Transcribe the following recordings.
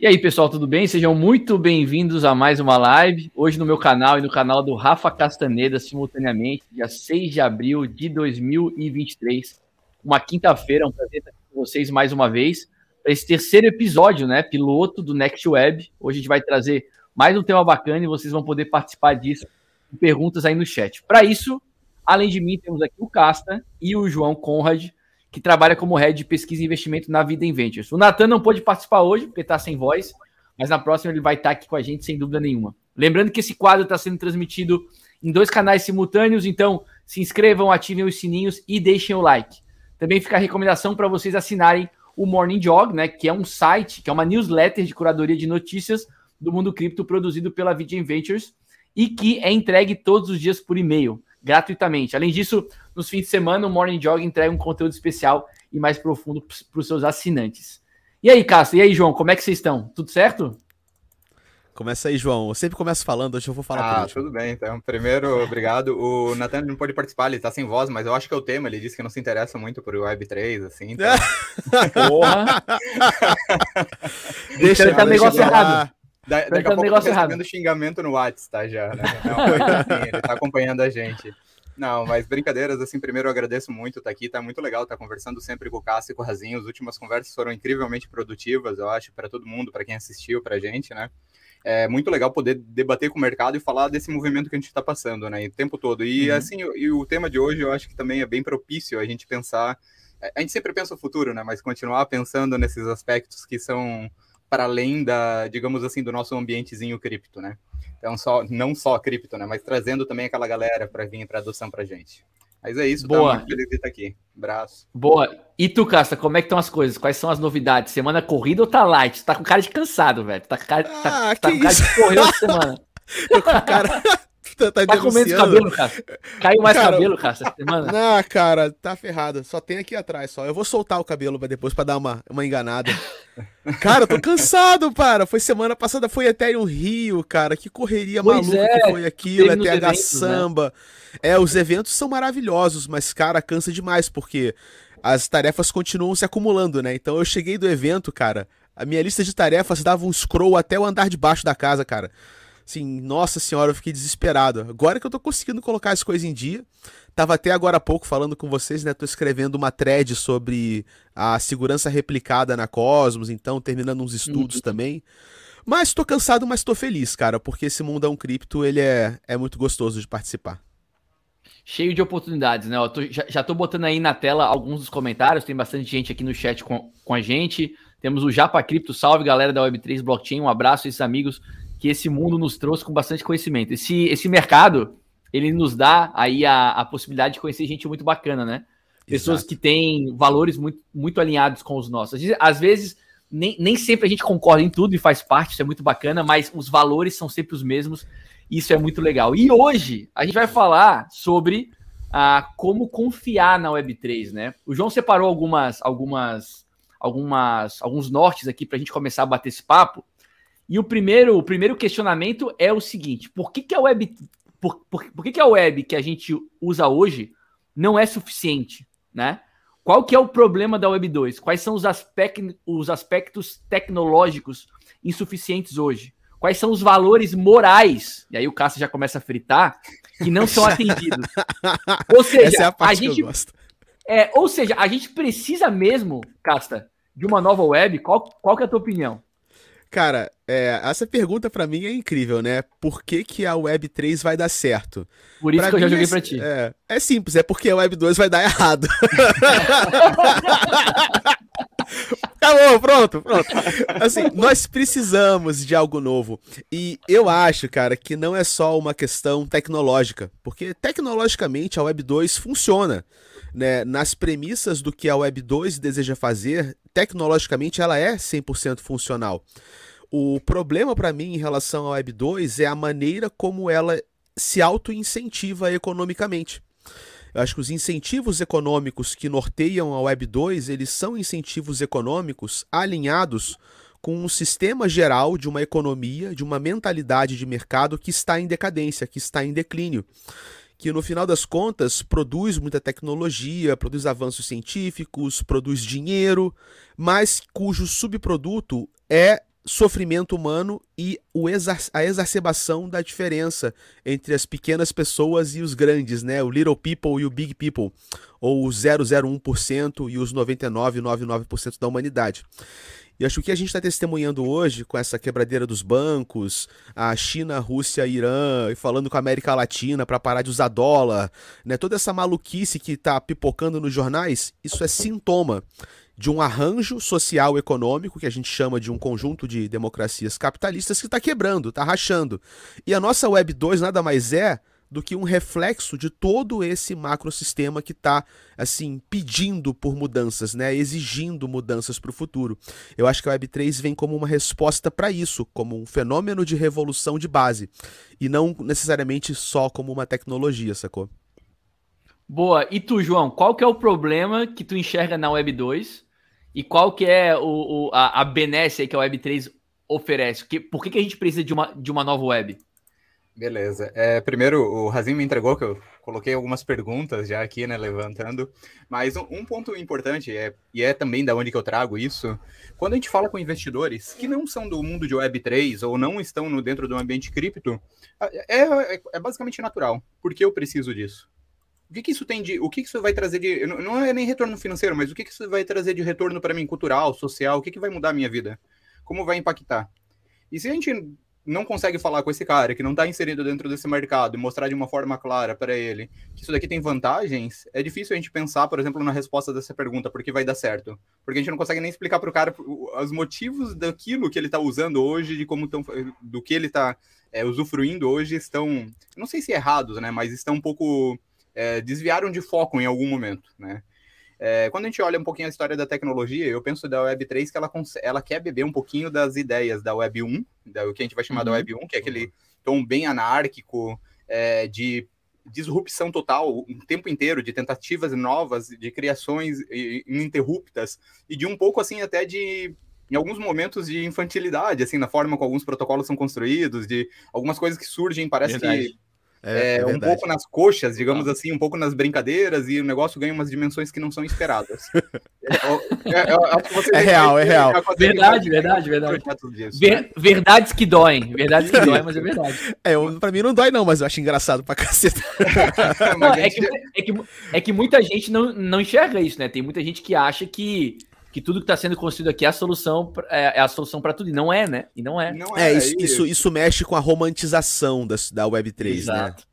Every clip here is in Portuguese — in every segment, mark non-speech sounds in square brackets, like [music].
E aí, pessoal, tudo bem? Sejam muito bem-vindos a mais uma live. Hoje no meu canal e no canal do Rafa Castaneda, simultaneamente, dia 6 de abril de 2023. Uma quinta-feira, um prazer estar com vocês mais uma vez para esse terceiro episódio, né? Piloto do Next Web. Hoje a gente vai trazer mais um tema bacana e vocês vão poder participar disso com perguntas aí no chat. Para isso, além de mim, temos aqui o Casta e o João Conrad que trabalha como head de pesquisa e investimento na Vida em Ventures. O Natan não pôde participar hoje, porque está sem voz, mas na próxima ele vai estar aqui com a gente, sem dúvida nenhuma. Lembrando que esse quadro está sendo transmitido em dois canais simultâneos, então se inscrevam, ativem os sininhos e deixem o like. Também fica a recomendação para vocês assinarem o Morning Jog, né, que é um site, que é uma newsletter de curadoria de notícias do mundo cripto produzido pela VJ Ventures e que é entregue todos os dias por e-mail gratuitamente. Além disso, nos fins de semana, o Morning Jog entrega um conteúdo especial e mais profundo para os seus assinantes. E aí, Castro? E aí, João? Como é que vocês estão? Tudo certo? Começa aí, João. Eu sempre começo falando, hoje eu vou falar Ah, tudo bem, então. Primeiro, obrigado. O Nathan não pode participar, ele tá sem voz, mas eu acho que é o tema. Ele disse que não se interessa muito por Web3, assim. Então... [laughs] Porra! [laughs] Deixa ele tá negócio errado. Da, daqui a pouco eu tô recebendo xingamento no WhatsApp, tá, já, né? Não, assim, ele tá acompanhando a gente. Não, mas brincadeiras, assim, primeiro eu agradeço muito estar tá aqui, tá muito legal estar tá conversando sempre com o Cássio e com o Razinho, as últimas conversas foram incrivelmente produtivas, eu acho, para todo mundo, para quem assistiu, pra gente, né? É muito legal poder debater com o mercado e falar desse movimento que a gente está passando, né, o tempo todo. E, uhum. assim, e o tema de hoje eu acho que também é bem propício a gente pensar, a gente sempre pensa o futuro, né, mas continuar pensando nesses aspectos que são para além da, digamos assim, do nosso ambientezinho cripto, né? Então, só, não só cripto, né? Mas trazendo também aquela galera para vir para adoção para gente. Mas é isso, Boa. tá muito feliz de estar aqui. Braço. Boa. E tu, Casta, como é que estão as coisas? Quais são as novidades? Semana corrida ou tá light? Tá com cara de cansado, velho. Tá, tá, ah, tá com cara de correr essa semana. [laughs] Com cara... [laughs] tá, tá, tá com menos cabelo, cara. Caiu mais cara, cabelo, cara, essa semana? [laughs] Não, cara, tá ferrado. Só tem aqui atrás, só. Eu vou soltar o cabelo pra depois pra dar uma, uma enganada. [laughs] Cara, eu tô cansado, para. Foi semana passada, foi Ethereum Rio, cara. Que correria pois maluca é, que foi aquilo, ETH eventos, Samba. Né? É, os eventos são maravilhosos, mas, cara, cansa demais, porque as tarefas continuam se acumulando, né? Então eu cheguei do evento, cara. A minha lista de tarefas dava um scroll até o andar de baixo da casa, cara. Assim, nossa senhora, eu fiquei desesperado. Agora que eu tô conseguindo colocar as coisas em dia. Tava até agora há pouco falando com vocês, né? Tô escrevendo uma thread sobre a segurança replicada na Cosmos, então terminando uns estudos uhum. também. Mas tô cansado, mas tô feliz, cara, porque esse mundão cripto, ele é, é muito gostoso de participar. Cheio de oportunidades, né? Tô, já, já tô botando aí na tela alguns dos comentários, tem bastante gente aqui no chat com, com a gente. Temos o Japa Cripto, salve galera da Web3 Blockchain, um abraço a esses amigos que esse mundo nos trouxe com bastante conhecimento. Esse, esse mercado, ele nos dá aí a, a possibilidade de conhecer gente muito bacana, né? Pessoas Exato. que têm valores muito, muito alinhados com os nossos. Às vezes, nem, nem sempre a gente concorda em tudo e faz parte, isso é muito bacana, mas os valores são sempre os mesmos, e isso é muito legal. E hoje a gente vai falar sobre ah, como confiar na Web3, né? O João separou algumas, algumas, algumas, alguns nortes aqui para a gente começar a bater esse papo. E o primeiro, o primeiro questionamento é o seguinte: por que, que a web, por, por, por que, que a web que a gente usa hoje não é suficiente, né? Qual que é o problema da Web 2? Quais são os, aspect, os aspectos tecnológicos insuficientes hoje? Quais são os valores morais? E aí o Cássio já começa a fritar, que não são atendidos. [laughs] ou seja, é a, a, gente. É, ou seja, a gente precisa mesmo, Casta, de uma nova web. Qual, qual que é a tua opinião? Cara, é, essa pergunta para mim é incrível, né? Por que, que a Web 3 vai dar certo? Por isso pra que eu já joguei é, pra ti. É, é simples, é porque a Web 2 vai dar errado. [laughs] Acabou, pronto, pronto. Assim, nós precisamos de algo novo. E eu acho, cara, que não é só uma questão tecnológica. Porque tecnologicamente a Web 2 funciona. Né? Nas premissas do que a Web 2 deseja fazer, tecnologicamente ela é 100% funcional. O problema para mim em relação à Web 2 é a maneira como ela se auto-incentiva economicamente. Eu acho que os incentivos econômicos que norteiam a Web 2, eles são incentivos econômicos alinhados com um sistema geral de uma economia, de uma mentalidade de mercado que está em decadência, que está em declínio que no final das contas produz muita tecnologia, produz avanços científicos, produz dinheiro, mas cujo subproduto é sofrimento humano e o a exacerbação da diferença entre as pequenas pessoas e os grandes, né? O little people e o big people, ou os 001% e os 99,99% da humanidade. E acho que o que a gente está testemunhando hoje, com essa quebradeira dos bancos, a China, Rússia, Irã, e falando com a América Latina para parar de usar dólar, né? toda essa maluquice que está pipocando nos jornais, isso é sintoma de um arranjo social econômico que a gente chama de um conjunto de democracias capitalistas que está quebrando, está rachando. E a nossa Web 2 nada mais é do que um reflexo de todo esse macrosistema que está assim pedindo por mudanças, né, exigindo mudanças para o futuro. Eu acho que a Web3 vem como uma resposta para isso, como um fenômeno de revolução de base e não necessariamente só como uma tecnologia, sacou? Boa. E tu, João, qual que é o problema que tu enxerga na Web 2 e qual que é o, o a, a benesse que a Web 3 oferece? Que, por que, que a gente precisa de uma, de uma nova web? Beleza. É, primeiro, o Razim me entregou que eu coloquei algumas perguntas já aqui, né, levantando. Mas um, um, ponto importante, é, e é também da onde que eu trago isso, quando a gente fala com investidores que não são do mundo de Web3 ou não estão no, dentro do ambiente cripto, é, é, é basicamente natural. Por que eu preciso disso? O que, que isso tem de. O que, que isso vai trazer de. Não é nem retorno financeiro, mas o que, que isso vai trazer de retorno para mim, cultural, social? O que, que vai mudar a minha vida? Como vai impactar? E se a gente não consegue falar com esse cara que não está inserido dentro desse mercado e mostrar de uma forma clara para ele que isso daqui tem vantagens, é difícil a gente pensar, por exemplo, na resposta dessa pergunta, porque vai dar certo. Porque a gente não consegue nem explicar para o cara os motivos daquilo que ele está usando hoje, de como tão, do que ele está é, usufruindo hoje, estão, não sei se errados, né, mas estão um pouco, é, desviaram de foco em algum momento, né. É, quando a gente olha um pouquinho a história da tecnologia, eu penso da Web3 que ela, ela quer beber um pouquinho das ideias da Web 1, da, o que a gente vai chamar uhum. da Web 1, que é aquele tom bem anárquico, é, de disrupção total o tempo inteiro, de tentativas novas, de criações ininterruptas, e de um pouco assim até de em alguns momentos de infantilidade, assim, na forma como alguns protocolos são construídos, de algumas coisas que surgem, parece Verdade. que é, é, é um pouco nas coxas, digamos ah. assim, um pouco nas brincadeiras, e o negócio ganha umas dimensões que não são esperadas. [laughs] é, é, é real, é real. Verdade, verdade, verdade. Ver, né? Verdades que doem, verdades que doem, [laughs] mas é verdade. É, eu, pra mim não dói, não, mas eu acho engraçado pra caceta. não, é, que, é, que, é que muita gente não, não enxerga isso, né? Tem muita gente que acha que que tudo que está sendo construído aqui é a solução é, é a solução para tudo e não é, né? E não é. Não é, é isso, isso, isso mexe com a romantização da, da Web3, né? Exato. né?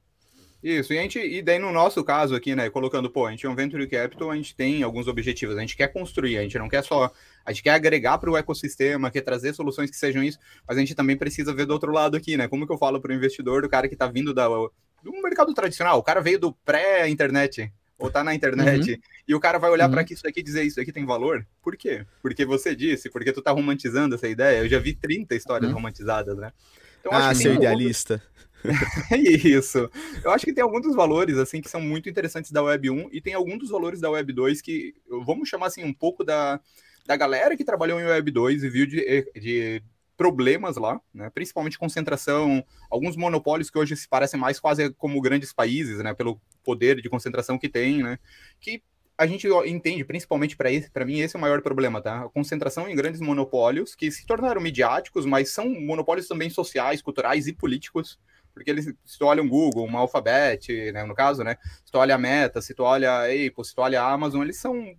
Isso, e, a gente, e daí no nosso caso aqui, né, colocando, pô, a gente é um Venture Capital, a gente tem alguns objetivos, a gente quer construir, a gente não quer só, a gente quer agregar para o ecossistema, quer trazer soluções que sejam isso, mas a gente também precisa ver do outro lado aqui, né, como que eu falo para o investidor, do cara que está vindo da, do mercado tradicional, o cara veio do pré-internet, ou tá na internet, uhum. e o cara vai olhar uhum. para isso aqui e dizer isso aqui tem valor? Por quê? Porque você disse, porque tu tá romantizando essa ideia. Eu já vi 30 histórias uhum. romantizadas, né? Então, ah, seu idealista. [laughs] é isso. Eu acho que tem alguns dos valores assim que são muito interessantes da Web 1 e tem alguns dos valores da Web 2 que vamos chamar assim um pouco da, da galera que trabalhou em Web 2 e viu de, de problemas lá, né? principalmente concentração, alguns monopólios que hoje se parecem mais quase como grandes países, né? pelo poder de concentração que tem, né? que a gente entende, principalmente para mim, esse é o maior problema, tá? A concentração em grandes monopólios que se tornaram midiáticos, mas são monopólios também sociais, culturais e políticos, porque eles, se tu olha um Google, uma Alphabet, né, no caso, né? Se tu olha a Meta, se tu olha a Apple, se tu olha a Amazon, eles são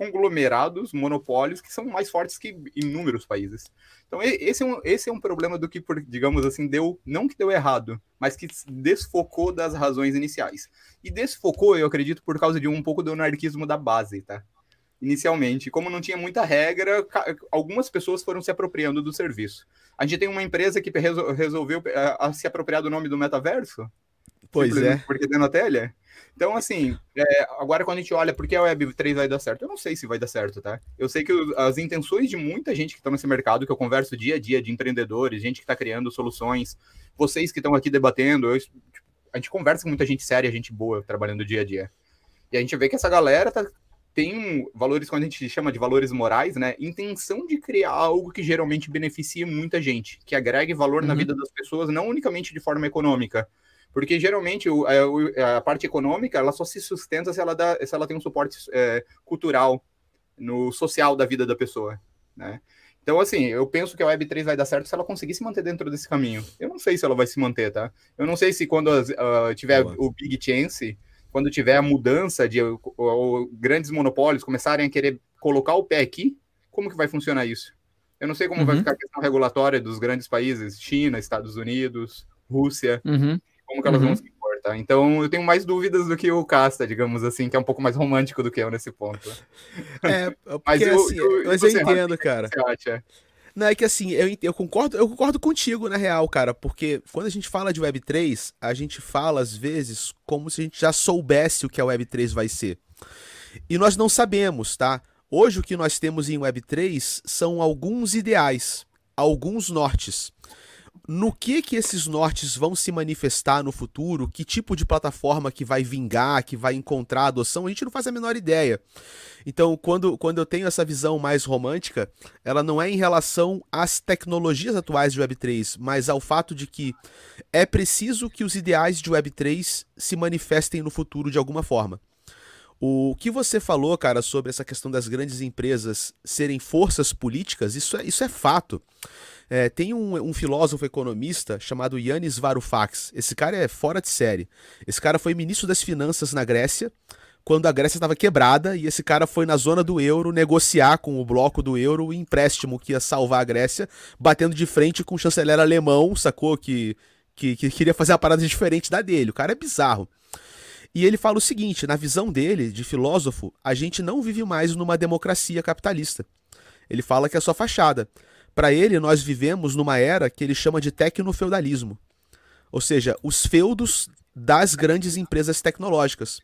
conglomerados, monopólios, que são mais fortes que inúmeros países. Então, esse é um, esse é um problema do que, digamos assim, deu, não que deu errado, mas que desfocou das razões iniciais. E desfocou, eu acredito, por causa de um pouco do anarquismo da base, tá? Inicialmente, como não tinha muita regra, algumas pessoas foram se apropriando do serviço. A gente tem uma empresa que resolveu uh, se apropriar do nome do metaverso. Pois é. Porque tem na telha. Então, assim, é, agora quando a gente olha por que a Web3 vai dar certo, eu não sei se vai dar certo, tá? Eu sei que as intenções de muita gente que está nesse mercado, que eu converso dia a dia, de empreendedores, gente que está criando soluções, vocês que estão aqui debatendo, eu, tipo, a gente conversa com muita gente séria, gente boa, trabalhando dia a dia. E a gente vê que essa galera tá, tem valores, quando a gente chama de valores morais, né? Intenção de criar algo que geralmente beneficie muita gente, que agregue valor uhum. na vida das pessoas, não unicamente de forma econômica, porque geralmente o, a, é, a, parte econômica ela só se sustenta se ela, dá, se ela tem um suporte é, cultural, no social da vida da pessoa. Né? Então, assim, eu penso que a Web3 vai dar certo se ela conseguir se manter dentro desse caminho. Eu não sei se ela vai se manter, tá? Eu não sei se quando uh, tiver Boa. o Big Chance, quando tiver a mudança de grandes monopólios começarem a querer colocar o pé aqui, como que vai funcionar isso? Eu não sei como uhum. vai ficar a questão regulatória dos grandes países, China, Estados Unidos, Rússia, uhum. Como que elas uhum. vão se comportar. Então, eu tenho mais dúvidas do que o Casta, digamos assim, que é um pouco mais romântico do que eu nesse ponto. [laughs] É, [laughs] porque, mas eu, assim, eu, mas eu entendo, cara. Você acha? Não, é que assim, eu, eu, concordo, eu concordo contigo, na real, cara, porque quando a gente fala de Web3, a gente fala, às vezes, como se a gente já soubesse o que a Web3 vai ser. E nós não sabemos, tá? Hoje o que nós temos em Web3 são alguns ideais, alguns nortes. No que que esses nortes vão se manifestar no futuro? Que tipo de plataforma que vai vingar, que vai encontrar adoção? A gente não faz a menor ideia. Então, quando, quando eu tenho essa visão mais romântica, ela não é em relação às tecnologias atuais de Web3, mas ao fato de que é preciso que os ideais de Web3 se manifestem no futuro de alguma forma. O que você falou, cara, sobre essa questão das grandes empresas serem forças políticas, isso é, isso é fato. É, tem um, um, filósofo economista chamado Yannis Varoufakis. Esse cara é fora de série. Esse cara foi ministro das finanças na Grécia, quando a Grécia estava quebrada, e esse cara foi na zona do euro negociar com o bloco do euro o empréstimo que ia salvar a Grécia, batendo de frente com o chanceler alemão, sacou? Que, que, que queria fazer uma parada diferente da dele. O cara é bizarro. E ele fala o seguinte: na visão dele, de filósofo, a gente não vive mais numa democracia capitalista. Ele fala que é só fachada. Para ele, nós vivemos numa era que ele chama de tecnofeudalismo. Ou seja, os feudos das grandes empresas tecnológicas.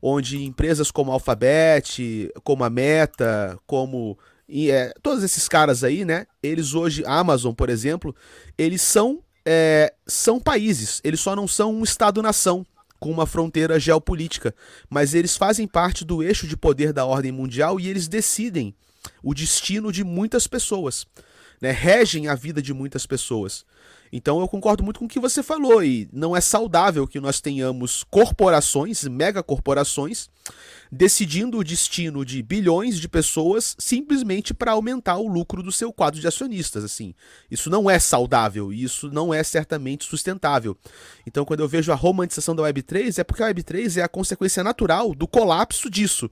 Onde empresas como a Alphabet, como a Meta, como e, é, todos esses caras aí, né? Eles hoje, Amazon, por exemplo, eles são, é, são países, eles só não são um Estado-nação com uma fronteira geopolítica, mas eles fazem parte do eixo de poder da ordem mundial e eles decidem o destino de muitas pessoas, né? regem a vida de muitas pessoas. Então eu concordo muito com o que você falou e não é saudável que nós tenhamos corporações, megacorporações, decidindo o destino de bilhões de pessoas simplesmente para aumentar o lucro do seu quadro de acionistas, assim. Isso não é saudável e isso não é certamente sustentável. Então quando eu vejo a romantização da Web3 é porque a Web3 é a consequência natural do colapso disso.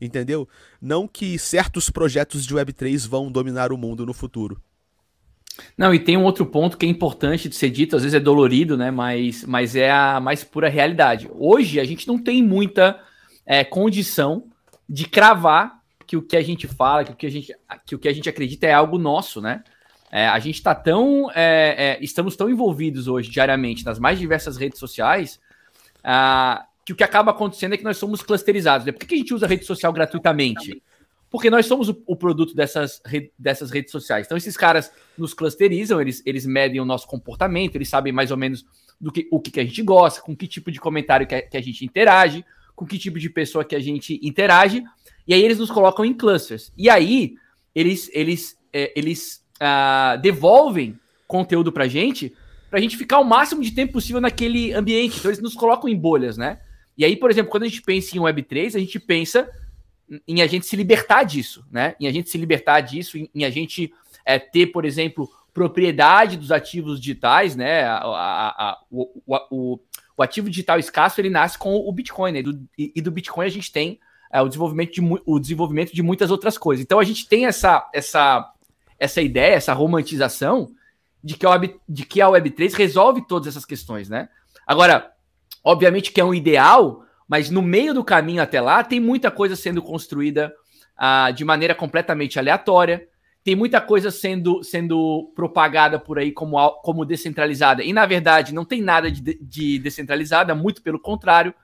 Entendeu? Não que certos projetos de Web3 vão dominar o mundo no futuro. Não, e tem um outro ponto que é importante de ser dito, às vezes é dolorido, né? Mas, mas é a mais pura realidade. Hoje a gente não tem muita é, condição de cravar que o que a gente fala, que o que a gente, que o que a gente acredita é algo nosso, né? É, a gente está tão. É, é, estamos tão envolvidos hoje, diariamente, nas mais diversas redes sociais, ah, que o que acaba acontecendo é que nós somos clusterizados. Né? Por que, a gente usa rede social gratuitamente? porque nós somos o, o produto dessas, re, dessas redes sociais. Então, esses caras nos clusterizam, eles, eles medem o nosso comportamento, eles sabem mais ou menos do que, o que, que a gente gosta, com que tipo de comentário que a, que a gente interage, com que tipo de pessoa que a gente interage, e aí eles nos colocam em clusters. E aí, eles, eles, é, eles ah, devolvem conteúdo pra gente, pra gente ficar o máximo de tempo possível naquele ambiente. Então, eles nos colocam em bolhas, né? E aí, por exemplo, quando a gente pensa em Web3, a gente pensa em a gente se libertar disso, né? Em a gente se libertar disso, em, em a gente é, ter, por exemplo, propriedade dos ativos digitais, né? A, a, a, o, o, o, ativo digital escasso ele nasce com o Bitcoin, né? E do, e, do Bitcoin a gente tem é, o, desenvolvimento de, o desenvolvimento de muitas outras coisas. Então a gente tem essa, essa, essa ideia, essa romantização de que, a Web, de que a Web3 resolve todas essas questões, né? Agora, obviamente que é um ideal, mas no meio do caminho até lá tem muita coisa sendo construída uh, de maneira completamente aleatória, tem muita coisa sendo, sendo propagada por aí como, como descentralizada, e na verdade não tem nada de, de descentralizada, muito pelo contrário.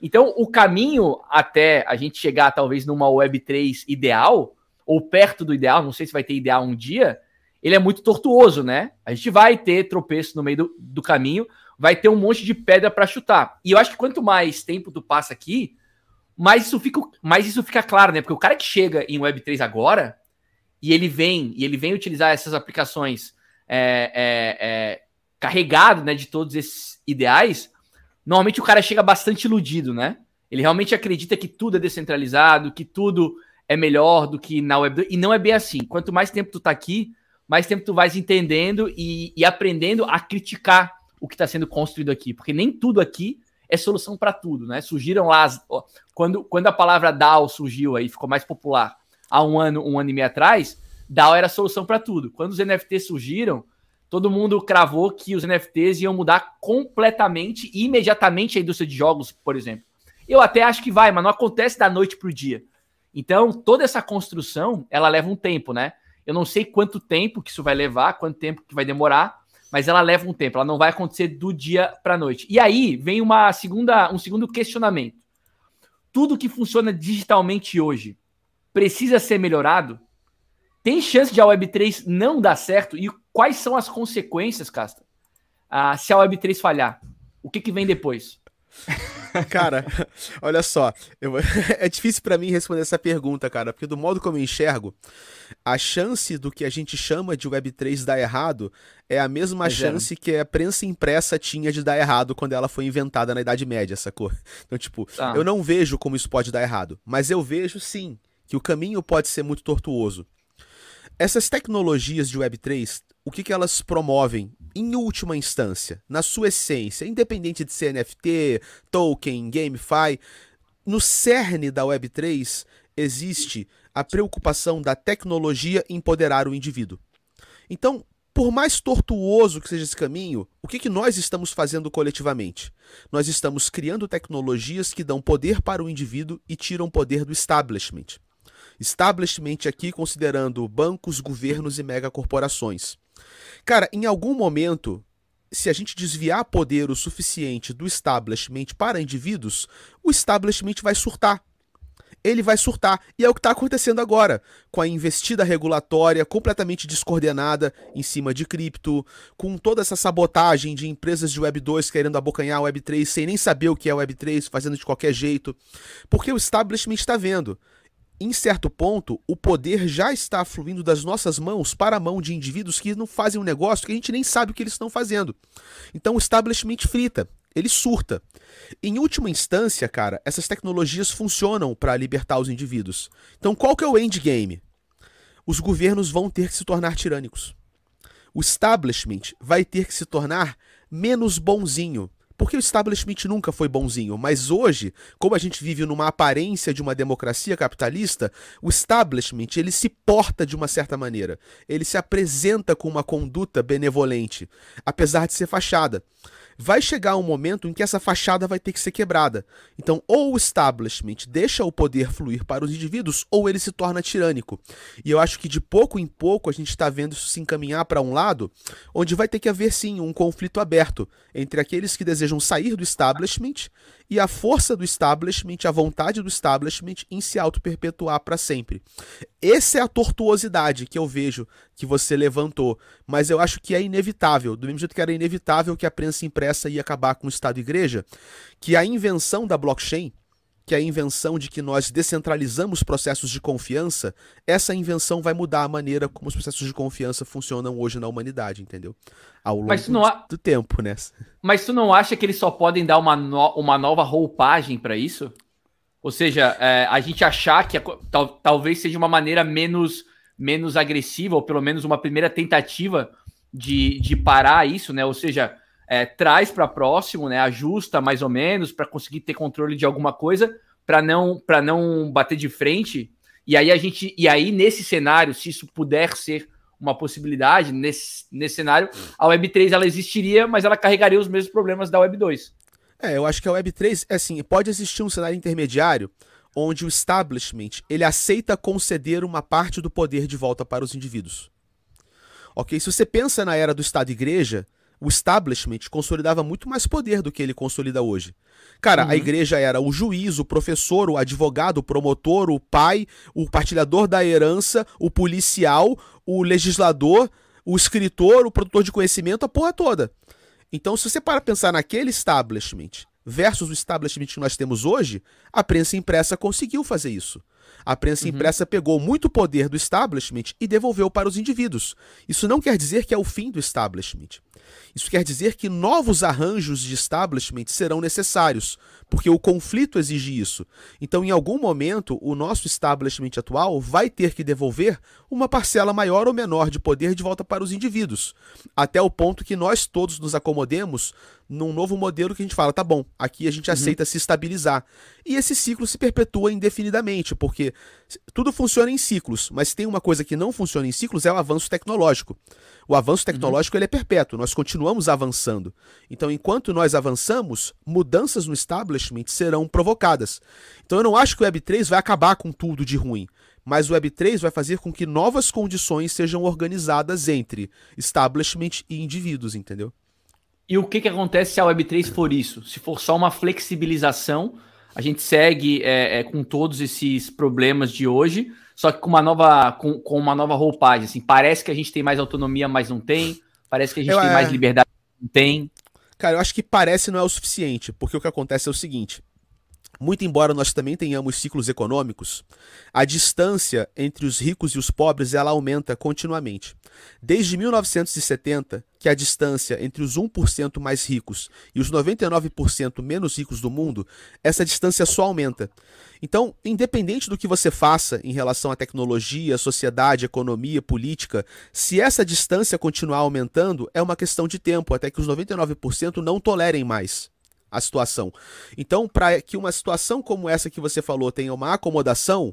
Então, o caminho até a gente chegar talvez numa Web3 ideal, ou perto do ideal, não sei se vai ter ideal um dia, ele é muito tortuoso, né? A gente vai ter tropeço no meio do, do caminho, vai ter um monte de pedra para chutar. E eu acho que quanto mais tempo tu passa aqui, mais isso fica, mais isso fica claro, né? Porque o cara que chega em Web3 agora e ele vem e ele vem utilizar essas aplicações é, é, é, carregado, né, de todos esses ideais, normalmente o cara chega bastante iludido, né? Ele realmente acredita que tudo é descentralizado, que tudo é melhor do que na Web 2. E não é bem assim. Quanto mais tempo tu tá aqui, mais tempo tu vais entendendo e, e aprendendo a criticar o que está sendo construído aqui. Porque nem tudo aqui é solução para tudo, né? Surgiram lá. Ó, quando, quando a palavra DAO surgiu aí, ficou mais popular há um ano, um ano e meio atrás, DAO era a solução para tudo. Quando os NFTs surgiram, todo mundo cravou que os NFTs iam mudar completamente e imediatamente a indústria de jogos, por exemplo. Eu até acho que vai, mas não acontece da noite para o dia. Então, toda essa construção, ela leva um tempo, né? Eu não sei quanto tempo que isso vai levar, quanto tempo que vai demorar, mas ela leva um tempo, ela não vai acontecer do dia para a noite. E aí vem uma segunda, um segundo questionamento. Tudo que funciona digitalmente hoje precisa ser melhorado? Tem chance de a Web3 não dar certo? E quais são as consequências, Casta? Ah, se a Web3 falhar? O que, que vem depois? [laughs] Cara, olha só, eu, [laughs] é difícil para mim responder essa pergunta, cara, porque do modo como eu enxergo, a chance do que a gente chama de Web3 dar errado é a mesma Mas chance é. que a prensa impressa tinha de dar errado quando ela foi inventada na Idade Média, sacou? [laughs] Então, tipo, ah. eu não vejo como isso pode dar errado, mas eu vejo sim que o caminho pode ser muito tortuoso. Essas tecnologias de Web3, o que, que elas promovem em última instância, na sua essência, independente de ser NFT, token, GameFi, no cerne da Web3 existe a preocupação da tecnologia empoderar o indivíduo. Então, por mais tortuoso que seja esse caminho, o que, que nós estamos fazendo coletivamente? Nós estamos criando tecnologias que dão poder para o indivíduo e tiram poder do establishment. Establishment aqui considerando bancos, governos e megacorporações. Cara, em algum momento, se a gente desviar poder o suficiente do establishment para indivíduos, o establishment vai surtar. Ele vai surtar. E é o que está acontecendo agora, com a investida regulatória completamente descoordenada em cima de cripto, com toda essa sabotagem de empresas de Web 2 querendo abocanhar a Web 3 sem nem saber o que é Web 3, fazendo de qualquer jeito. Porque o establishment está vendo em certo ponto, o poder já está fluindo das nossas mãos para a mão de indivíduos que não fazem um negócio que a gente nem sabe o que eles estão fazendo. Então o establishment frita, ele surta. Em última instância, cara, essas tecnologias funcionam para libertar os indivíduos. Então qual que é o endgame? Os governos vão ter que se tornar tirânicos. O establishment vai ter que se tornar menos bonzinho. Porque o establishment nunca foi bonzinho, mas hoje, como a gente vive numa aparência de uma democracia capitalista, o establishment ele se porta de uma certa maneira. Ele se apresenta com uma conduta benevolente, apesar de ser fachada vai chegar um momento em que essa fachada vai ter que ser quebrada. Então, ou o establishment deixa o poder fluir para os indivíduos, ou ele se torna tirânico. E eu acho que de pouco em pouco a gente está vendo isso se encaminhar para um lado, onde vai ter que haver sim um conflito aberto entre aqueles que desejam sair do establishment e a força do establishment, a vontade do establishment em se auto-perpetuar para sempre. Essa é a tortuosidade que eu vejo que você levantou, mas eu acho que é inevitável, do mesmo jeito que era inevitável que a prensa impressa ia acabar com o Estado e Igreja, que a invenção da blockchain que é a invenção de que nós descentralizamos processos de confiança, essa invenção vai mudar a maneira como os processos de confiança funcionam hoje na humanidade, entendeu? Ao longo Mas não do tempo, né? Mas tu não acha que eles só podem dar uma, no... uma nova roupagem para isso? Ou seja, é, a gente achar que a... tal, talvez seja uma maneira menos, menos agressiva, ou pelo menos uma primeira tentativa de, de parar isso, né? Ou seja, é, traz para próximo, né? Ajusta mais ou menos para conseguir ter controle de alguma coisa, para não para não bater de frente. E aí a gente e aí nesse cenário, se isso puder ser uma possibilidade nesse, nesse cenário, a Web3 ela existiria, mas ela carregaria os mesmos problemas da Web2. É, eu acho que a Web3 é assim, pode existir um cenário intermediário onde o establishment ele aceita conceder uma parte do poder de volta para os indivíduos. Ok? Se você pensa na era do Estado-Igreja, o establishment consolidava muito mais poder do que ele consolida hoje. Cara, uhum. a igreja era o juiz, o professor, o advogado, o promotor, o pai, o partilhador da herança, o policial, o legislador, o escritor, o produtor de conhecimento, a porra toda. Então, se você para pensar naquele establishment versus o establishment que nós temos hoje, a prensa impressa conseguiu fazer isso. A prensa uhum. impressa pegou muito poder do establishment e devolveu para os indivíduos. Isso não quer dizer que é o fim do establishment. Isso quer dizer que novos arranjos de establishment serão necessários, porque o conflito exige isso. Então, em algum momento, o nosso establishment atual vai ter que devolver uma parcela maior ou menor de poder de volta para os indivíduos, até o ponto que nós todos nos acomodemos num novo modelo que a gente fala, tá bom, aqui a gente uhum. aceita se estabilizar. E esse ciclo se perpetua indefinidamente, porque tudo funciona em ciclos, mas tem uma coisa que não funciona em ciclos, é o avanço tecnológico. O avanço uhum. tecnológico uhum. ele é perpétuo, nós continuamos avançando. Então, enquanto nós avançamos, mudanças no establishment serão provocadas. Então, eu não acho que o Web3 vai acabar com tudo de ruim mas o Web3 vai fazer com que novas condições sejam organizadas entre establishment e indivíduos, entendeu? E o que, que acontece se a Web3 for isso? Se for só uma flexibilização, a gente segue é, é, com todos esses problemas de hoje, só que com uma nova, com, com, uma nova roupagem. Assim, parece que a gente tem mais autonomia, mas não tem. Parece que a gente eu, tem é... mais liberdade, mas não tem. Cara, eu acho que parece não é o suficiente, porque o que acontece é o seguinte: muito embora nós também tenhamos ciclos econômicos, a distância entre os ricos e os pobres ela aumenta continuamente. Desde 1970, que a distância entre os 1% mais ricos e os 99% menos ricos do mundo, essa distância só aumenta. Então, independente do que você faça em relação à tecnologia, sociedade, economia, política, se essa distância continuar aumentando, é uma questão de tempo até que os 99% não tolerem mais a situação. Então, para que uma situação como essa que você falou tenha uma acomodação,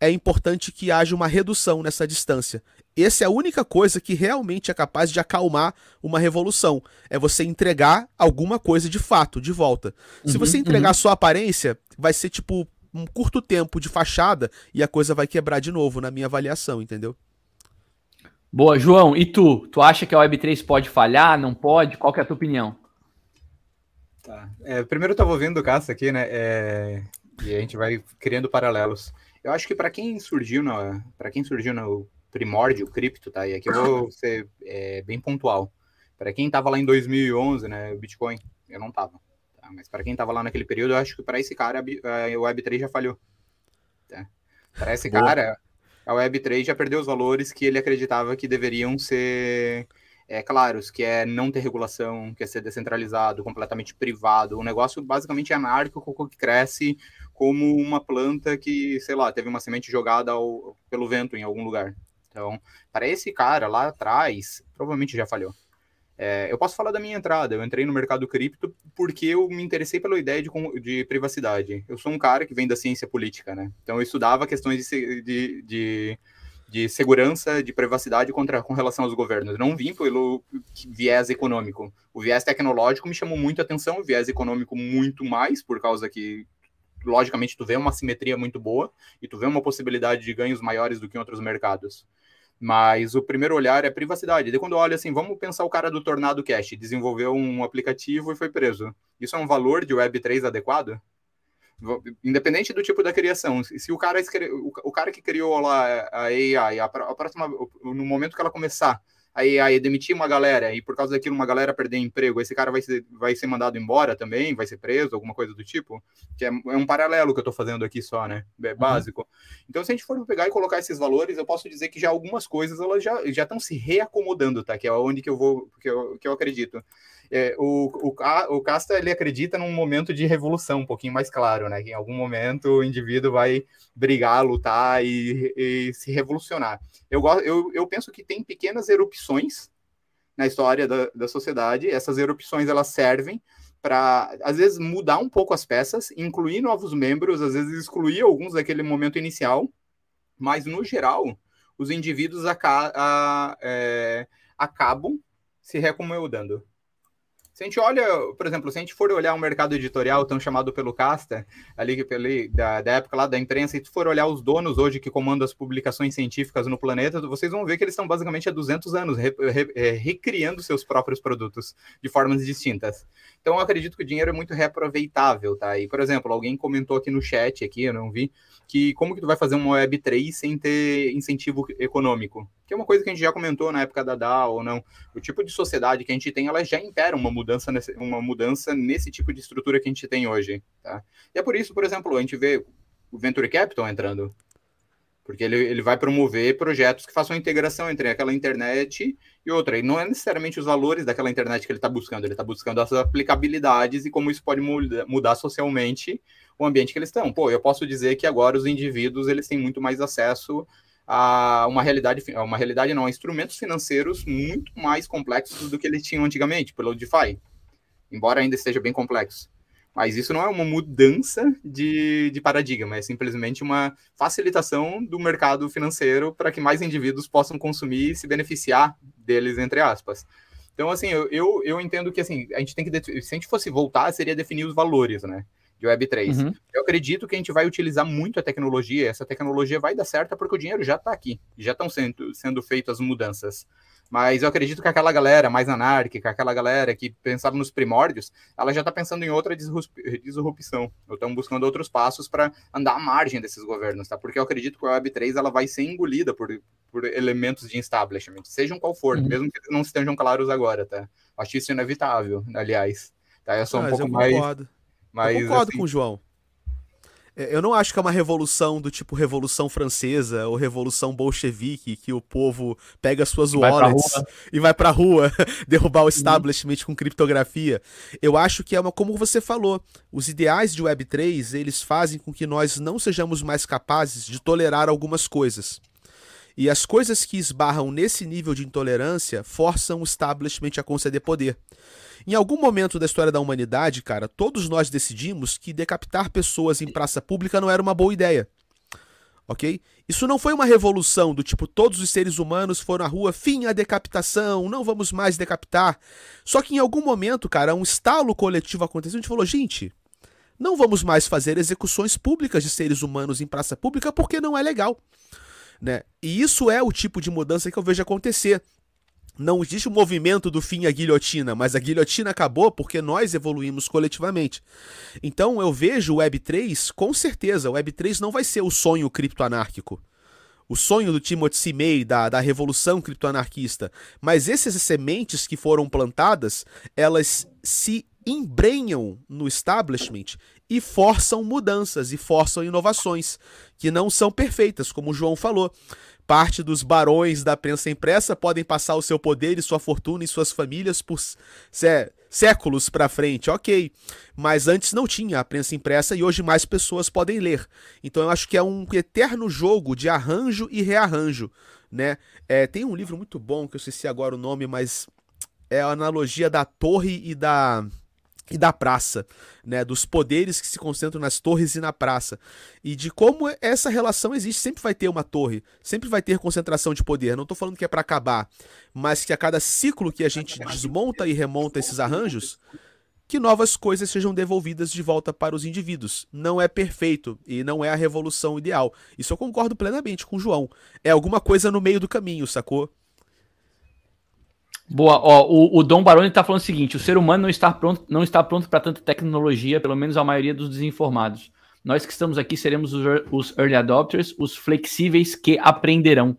é importante que haja uma redução nessa distância. Essa é a única coisa que realmente é capaz de acalmar uma revolução. É você entregar alguma coisa de fato, de volta. Uhum, Se você entregar uhum. só aparência, vai ser tipo um curto tempo de fachada e a coisa vai quebrar de novo, na minha avaliação, entendeu? Boa, João. E tu? Tu acha que a Web3 pode falhar? Não pode? Qual é a tua opinião? Tá. É, primeiro eu estava ouvindo o Cássio aqui, né? É, e a gente vai criando paralelos. Eu acho que para quem surgiu para quem surgiu no primórdio cripto, tá? E aqui eu vou ser é, bem pontual. Para quem estava lá em 2011, né, o Bitcoin, eu não tava. Tá? Mas para quem estava lá naquele período, eu acho que para esse cara a Web3 já falhou. Tá? Para esse Boa. cara, a Web3 já perdeu os valores que ele acreditava que deveriam ser é, claros, que é não ter regulação, que é ser descentralizado, completamente privado, um negócio basicamente anárquico que cresce como uma planta que, sei lá, teve uma semente jogada ao, pelo vento em algum lugar. Então, para esse cara lá atrás, provavelmente já falhou. É, eu posso falar da minha entrada. Eu entrei no mercado cripto porque eu me interessei pela ideia de, de privacidade. Eu sou um cara que vem da ciência política, né? Então, eu estudava questões de, de, de de segurança, de privacidade contra, com relação aos governos. Não vim pelo viés econômico. O viés tecnológico me chamou muito a atenção, o viés econômico muito mais, por causa que, logicamente, tu vê uma simetria muito boa e tu vê uma possibilidade de ganhos maiores do que em outros mercados. Mas o primeiro olhar é privacidade. E quando olha assim, vamos pensar o cara do Tornado Cash, desenvolveu um aplicativo e foi preso. Isso é um valor de Web3 adequado? Independente do tipo da criação, se o cara, o cara que criou lá a AI, a, próxima, no momento que ela começar a AI demitir uma galera e por causa daquilo uma galera perder emprego, esse cara vai ser, vai ser mandado embora também, vai ser preso, alguma coisa do tipo, que é, é um paralelo que eu estou fazendo aqui só, né? É uhum. básico. Uhum. Então, se a gente for pegar e colocar esses valores, eu posso dizer que já algumas coisas elas já estão se reacomodando, tá? Que é onde que eu vou, que eu, que eu acredito é, o, o, o Casta ele acredita num momento de revolução um pouquinho mais claro, né? Que em algum momento o indivíduo vai brigar, lutar e, e se revolucionar. Eu, eu, eu penso que tem pequenas erupções na história da, da sociedade. Essas erupções elas servem para às vezes mudar um pouco as peças, incluir novos membros, às vezes excluir alguns daquele momento inicial, mas no geral os indivíduos aca a, é, acabam se reacomodando. Se a gente olha, por exemplo, se a gente for olhar um mercado editorial tão chamado pelo Casta, ali pelo, da, da época lá da imprensa, e se for olhar os donos hoje que comandam as publicações científicas no planeta, vocês vão ver que eles estão basicamente há 200 anos re, re, é, recriando seus próprios produtos de formas distintas. Então, eu acredito que o dinheiro é muito reaproveitável, tá? E, por exemplo, alguém comentou aqui no chat, aqui, eu não vi, que como que tu vai fazer uma Web3 sem ter incentivo econômico? Que é uma coisa que a gente já comentou na época da DAO não. O tipo de sociedade que a gente tem, ela já impera uma mudança nesse, uma mudança nesse tipo de estrutura que a gente tem hoje, tá? E é por isso, por exemplo, a gente vê o Venture Capital entrando. porque ele, ele vai promover projetos que façam integração entre aquela internet e outra. E não é necessariamente os valores daquela internet que ele está buscando, ele está buscando as aplicabilidades e como isso pode muda, mudar socialmente o ambiente que eles estão. Pô, eu posso dizer que agora os indivíduos eles têm muito mais acesso a uma realidade, uma realidade não, instrumentos financeiros muito mais complexos do que eles tinham antigamente, pelo DeFi, embora ainda esteja bem complexo. Mas isso não é uma mudança de, de paradigma, é simplesmente uma facilitação do mercado financeiro para que mais indivíduos possam consumir e se beneficiar deles, entre aspas. Então, assim, eu, eu, eu entendo que assim, a gente tem que. Se a gente fosse voltar, seria definir os valores, né? De Web3. Uhum. Eu acredito que a gente vai utilizar muito a tecnologia, essa tecnologia vai dar certo porque o dinheiro já está aqui, já estão sendo, sendo feitas mudanças. Mas eu acredito que aquela galera mais anárquica, aquela galera que pensava nos primórdios, ela já está pensando em outra disrupção. Ou estão buscando outros passos para andar à margem desses governos, tá? Porque eu acredito que a Web3 ela vai ser engolida por, por elementos de establishment, sejam qual for, uhum. mesmo que não estejam claros agora, tá? Acho isso inevitável, aliás. Tá? Eu sou um pouco mais. Concordo. Mais eu concordo assim, com o João. É, eu não acho que é uma revolução do tipo Revolução Francesa ou Revolução Bolchevique, que o povo pega suas vai wallets e vai pra rua [laughs] derrubar o establishment uhum. com criptografia. Eu acho que é uma, como você falou, os ideais de Web3, eles fazem com que nós não sejamos mais capazes de tolerar algumas coisas. E as coisas que esbarram nesse nível de intolerância forçam o establishment a conceder poder. Em algum momento da história da humanidade, cara, todos nós decidimos que decapitar pessoas em praça pública não era uma boa ideia. Ok? Isso não foi uma revolução do tipo todos os seres humanos foram à rua, fim a decapitação, não vamos mais decapitar. Só que em algum momento, cara, um estalo coletivo aconteceu a gente falou, gente, não vamos mais fazer execuções públicas de seres humanos em praça pública porque não é legal. Né? E isso é o tipo de mudança que eu vejo acontecer não existe o um movimento do fim à guilhotina, mas a guilhotina acabou porque nós evoluímos coletivamente. Então eu vejo o Web3, com certeza, o Web3 não vai ser o sonho criptoanárquico. O sonho do Timothy. May, da, da revolução criptoanarquista. Mas essas sementes que foram plantadas, elas se embrenham no establishment e forçam mudanças e forçam inovações que não são perfeitas, como o João falou. Parte dos barões da prensa impressa podem passar o seu poder e sua fortuna e suas famílias por sé séculos para frente, ok. Mas antes não tinha a prensa impressa e hoje mais pessoas podem ler. Então eu acho que é um eterno jogo de arranjo e rearranjo, né? É, tem um livro muito bom que eu esqueci agora o nome, mas é a analogia da torre e da e da praça, né, dos poderes que se concentram nas torres e na praça, e de como essa relação existe, sempre vai ter uma torre, sempre vai ter concentração de poder. Não estou falando que é para acabar, mas que a cada ciclo que a gente desmonta e remonta esses arranjos, que novas coisas sejam devolvidas de volta para os indivíduos. Não é perfeito e não é a revolução ideal. Isso eu concordo plenamente com o João. É alguma coisa no meio do caminho, sacou? Boa, ó, o, o Dom Baroni está falando o seguinte: o ser humano não está pronto, não está pronto para tanta tecnologia, pelo menos a maioria dos desinformados. Nós que estamos aqui seremos os, os early adopters, os flexíveis que aprenderão.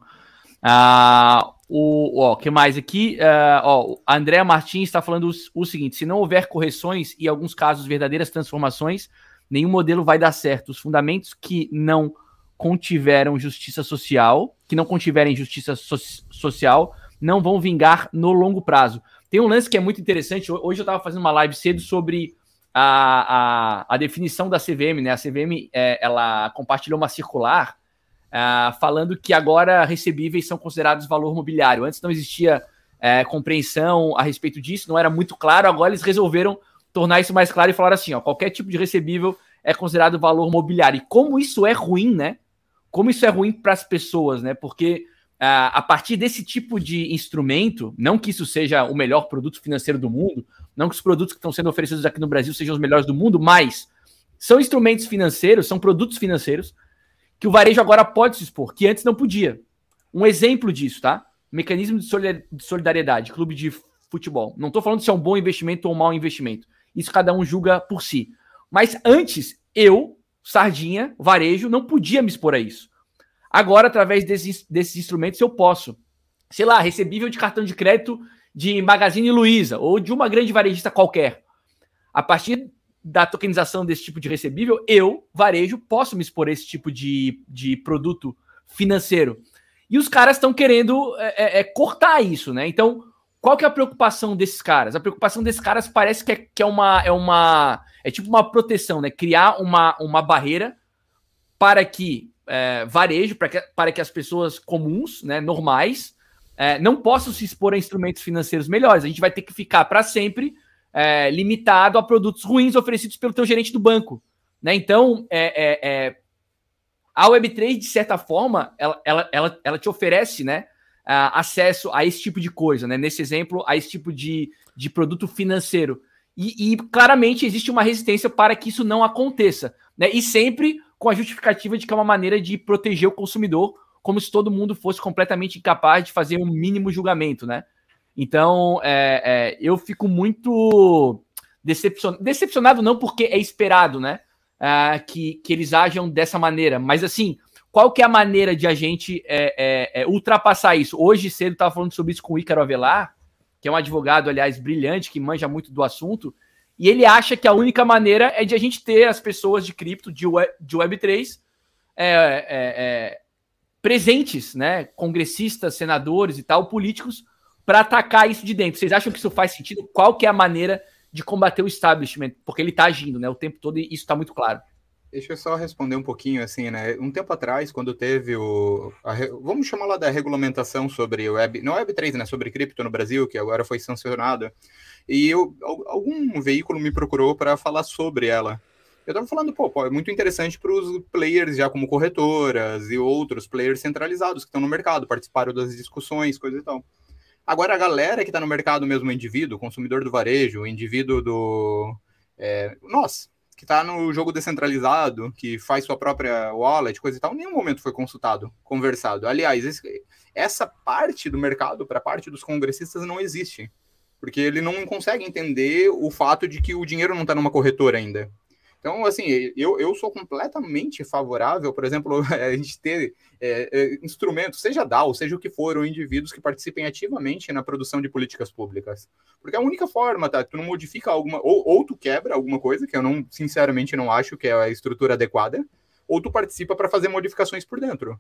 Ah, o ó, que mais aqui? Uh, ó, a Andrea Martins está falando o, o seguinte: se não houver correções e, em alguns casos, verdadeiras transformações, nenhum modelo vai dar certo. Os fundamentos que não contiveram justiça social, que não contiverem justiça so social, não vão vingar no longo prazo. Tem um lance que é muito interessante. Hoje eu estava fazendo uma live cedo sobre a, a, a definição da CVM, né? A CVM é, ela compartilhou uma circular uh, falando que agora recebíveis são considerados valor mobiliário. Antes não existia é, compreensão a respeito disso, não era muito claro. Agora eles resolveram tornar isso mais claro e falar assim: ó, qualquer tipo de recebível é considerado valor mobiliário. E como isso é ruim, né? Como isso é ruim para as pessoas, né? Porque a partir desse tipo de instrumento, não que isso seja o melhor produto financeiro do mundo, não que os produtos que estão sendo oferecidos aqui no Brasil sejam os melhores do mundo, mas são instrumentos financeiros, são produtos financeiros que o varejo agora pode se expor, que antes não podia. Um exemplo disso, tá? Mecanismo de solidariedade, clube de futebol. Não estou falando se é um bom investimento ou um mau investimento. Isso cada um julga por si. Mas antes, eu, Sardinha, varejo, não podia me expor a isso. Agora, através desses, desses instrumentos, eu posso, sei lá, recebível de cartão de crédito de Magazine Luiza ou de uma grande varejista qualquer. A partir da tokenização desse tipo de recebível, eu, varejo, posso me expor a esse tipo de, de produto financeiro. E os caras estão querendo é, é, é, cortar isso, né? Então, qual que é a preocupação desses caras? A preocupação desses caras parece que é, que é uma. É uma. É tipo uma proteção, né? Criar uma, uma barreira para que é, varejo, para que, para que as pessoas comuns, né, normais, é, não possam se expor a instrumentos financeiros melhores. A gente vai ter que ficar para sempre é, limitado a produtos ruins oferecidos pelo teu gerente do banco. Né? Então, é, é, é a Web3, de certa forma, ela, ela, ela, ela te oferece né, acesso a esse tipo de coisa. Né? Nesse exemplo, a esse tipo de, de produto financeiro. E, e, claramente existe uma resistência para que isso não aconteça. Né? E sempre com a justificativa de que é uma maneira de proteger o consumidor, como se todo mundo fosse completamente incapaz de fazer um mínimo julgamento. Né? Então, é, é, eu fico muito decepcionado. Decepcionado não porque é esperado, né? É, que, que eles ajam dessa maneira. Mas assim, qual que é a maneira de a gente é, é, é ultrapassar isso? Hoje cedo estava falando sobre isso com o Ícaro Avelar, que é um advogado, aliás, brilhante, que manja muito do assunto, e ele acha que a única maneira é de a gente ter as pessoas de cripto, de, web, de Web3, presentes, né? Congressistas, senadores e tal, políticos, para atacar isso de dentro. Vocês acham que isso faz sentido? Qual que é a maneira de combater o establishment? Porque ele está agindo, né? O tempo todo e isso está muito claro. Deixa eu só responder um pouquinho, assim, né? Um tempo atrás, quando teve o... A, vamos chamar lá da regulamentação sobre Web... Não Web3, né? Sobre cripto no Brasil, que agora foi sancionada. E eu, algum veículo me procurou para falar sobre ela. Eu estava falando, pô, pô, é muito interessante para os players já como corretoras e outros players centralizados que estão no mercado, participaram das discussões, coisa e tal. Agora, a galera que está no mercado mesmo, o indivíduo, o consumidor do varejo, o indivíduo do. É, nós, que está no jogo descentralizado, que faz sua própria wallet, coisa e tal, nenhum momento foi consultado, conversado. Aliás, esse, essa parte do mercado, para parte dos congressistas, não existe. Porque ele não consegue entender o fato de que o dinheiro não está numa corretora ainda. Então, assim, eu, eu sou completamente favorável, por exemplo, [laughs] a gente ter é, é, instrumentos, seja DAO, seja o que for, ou indivíduos que participem ativamente na produção de políticas públicas. Porque é a única forma, tá? Tu não modifica alguma, ou, ou tu quebra alguma coisa, que eu não, sinceramente, não acho que é a estrutura adequada, ou tu participa para fazer modificações por dentro.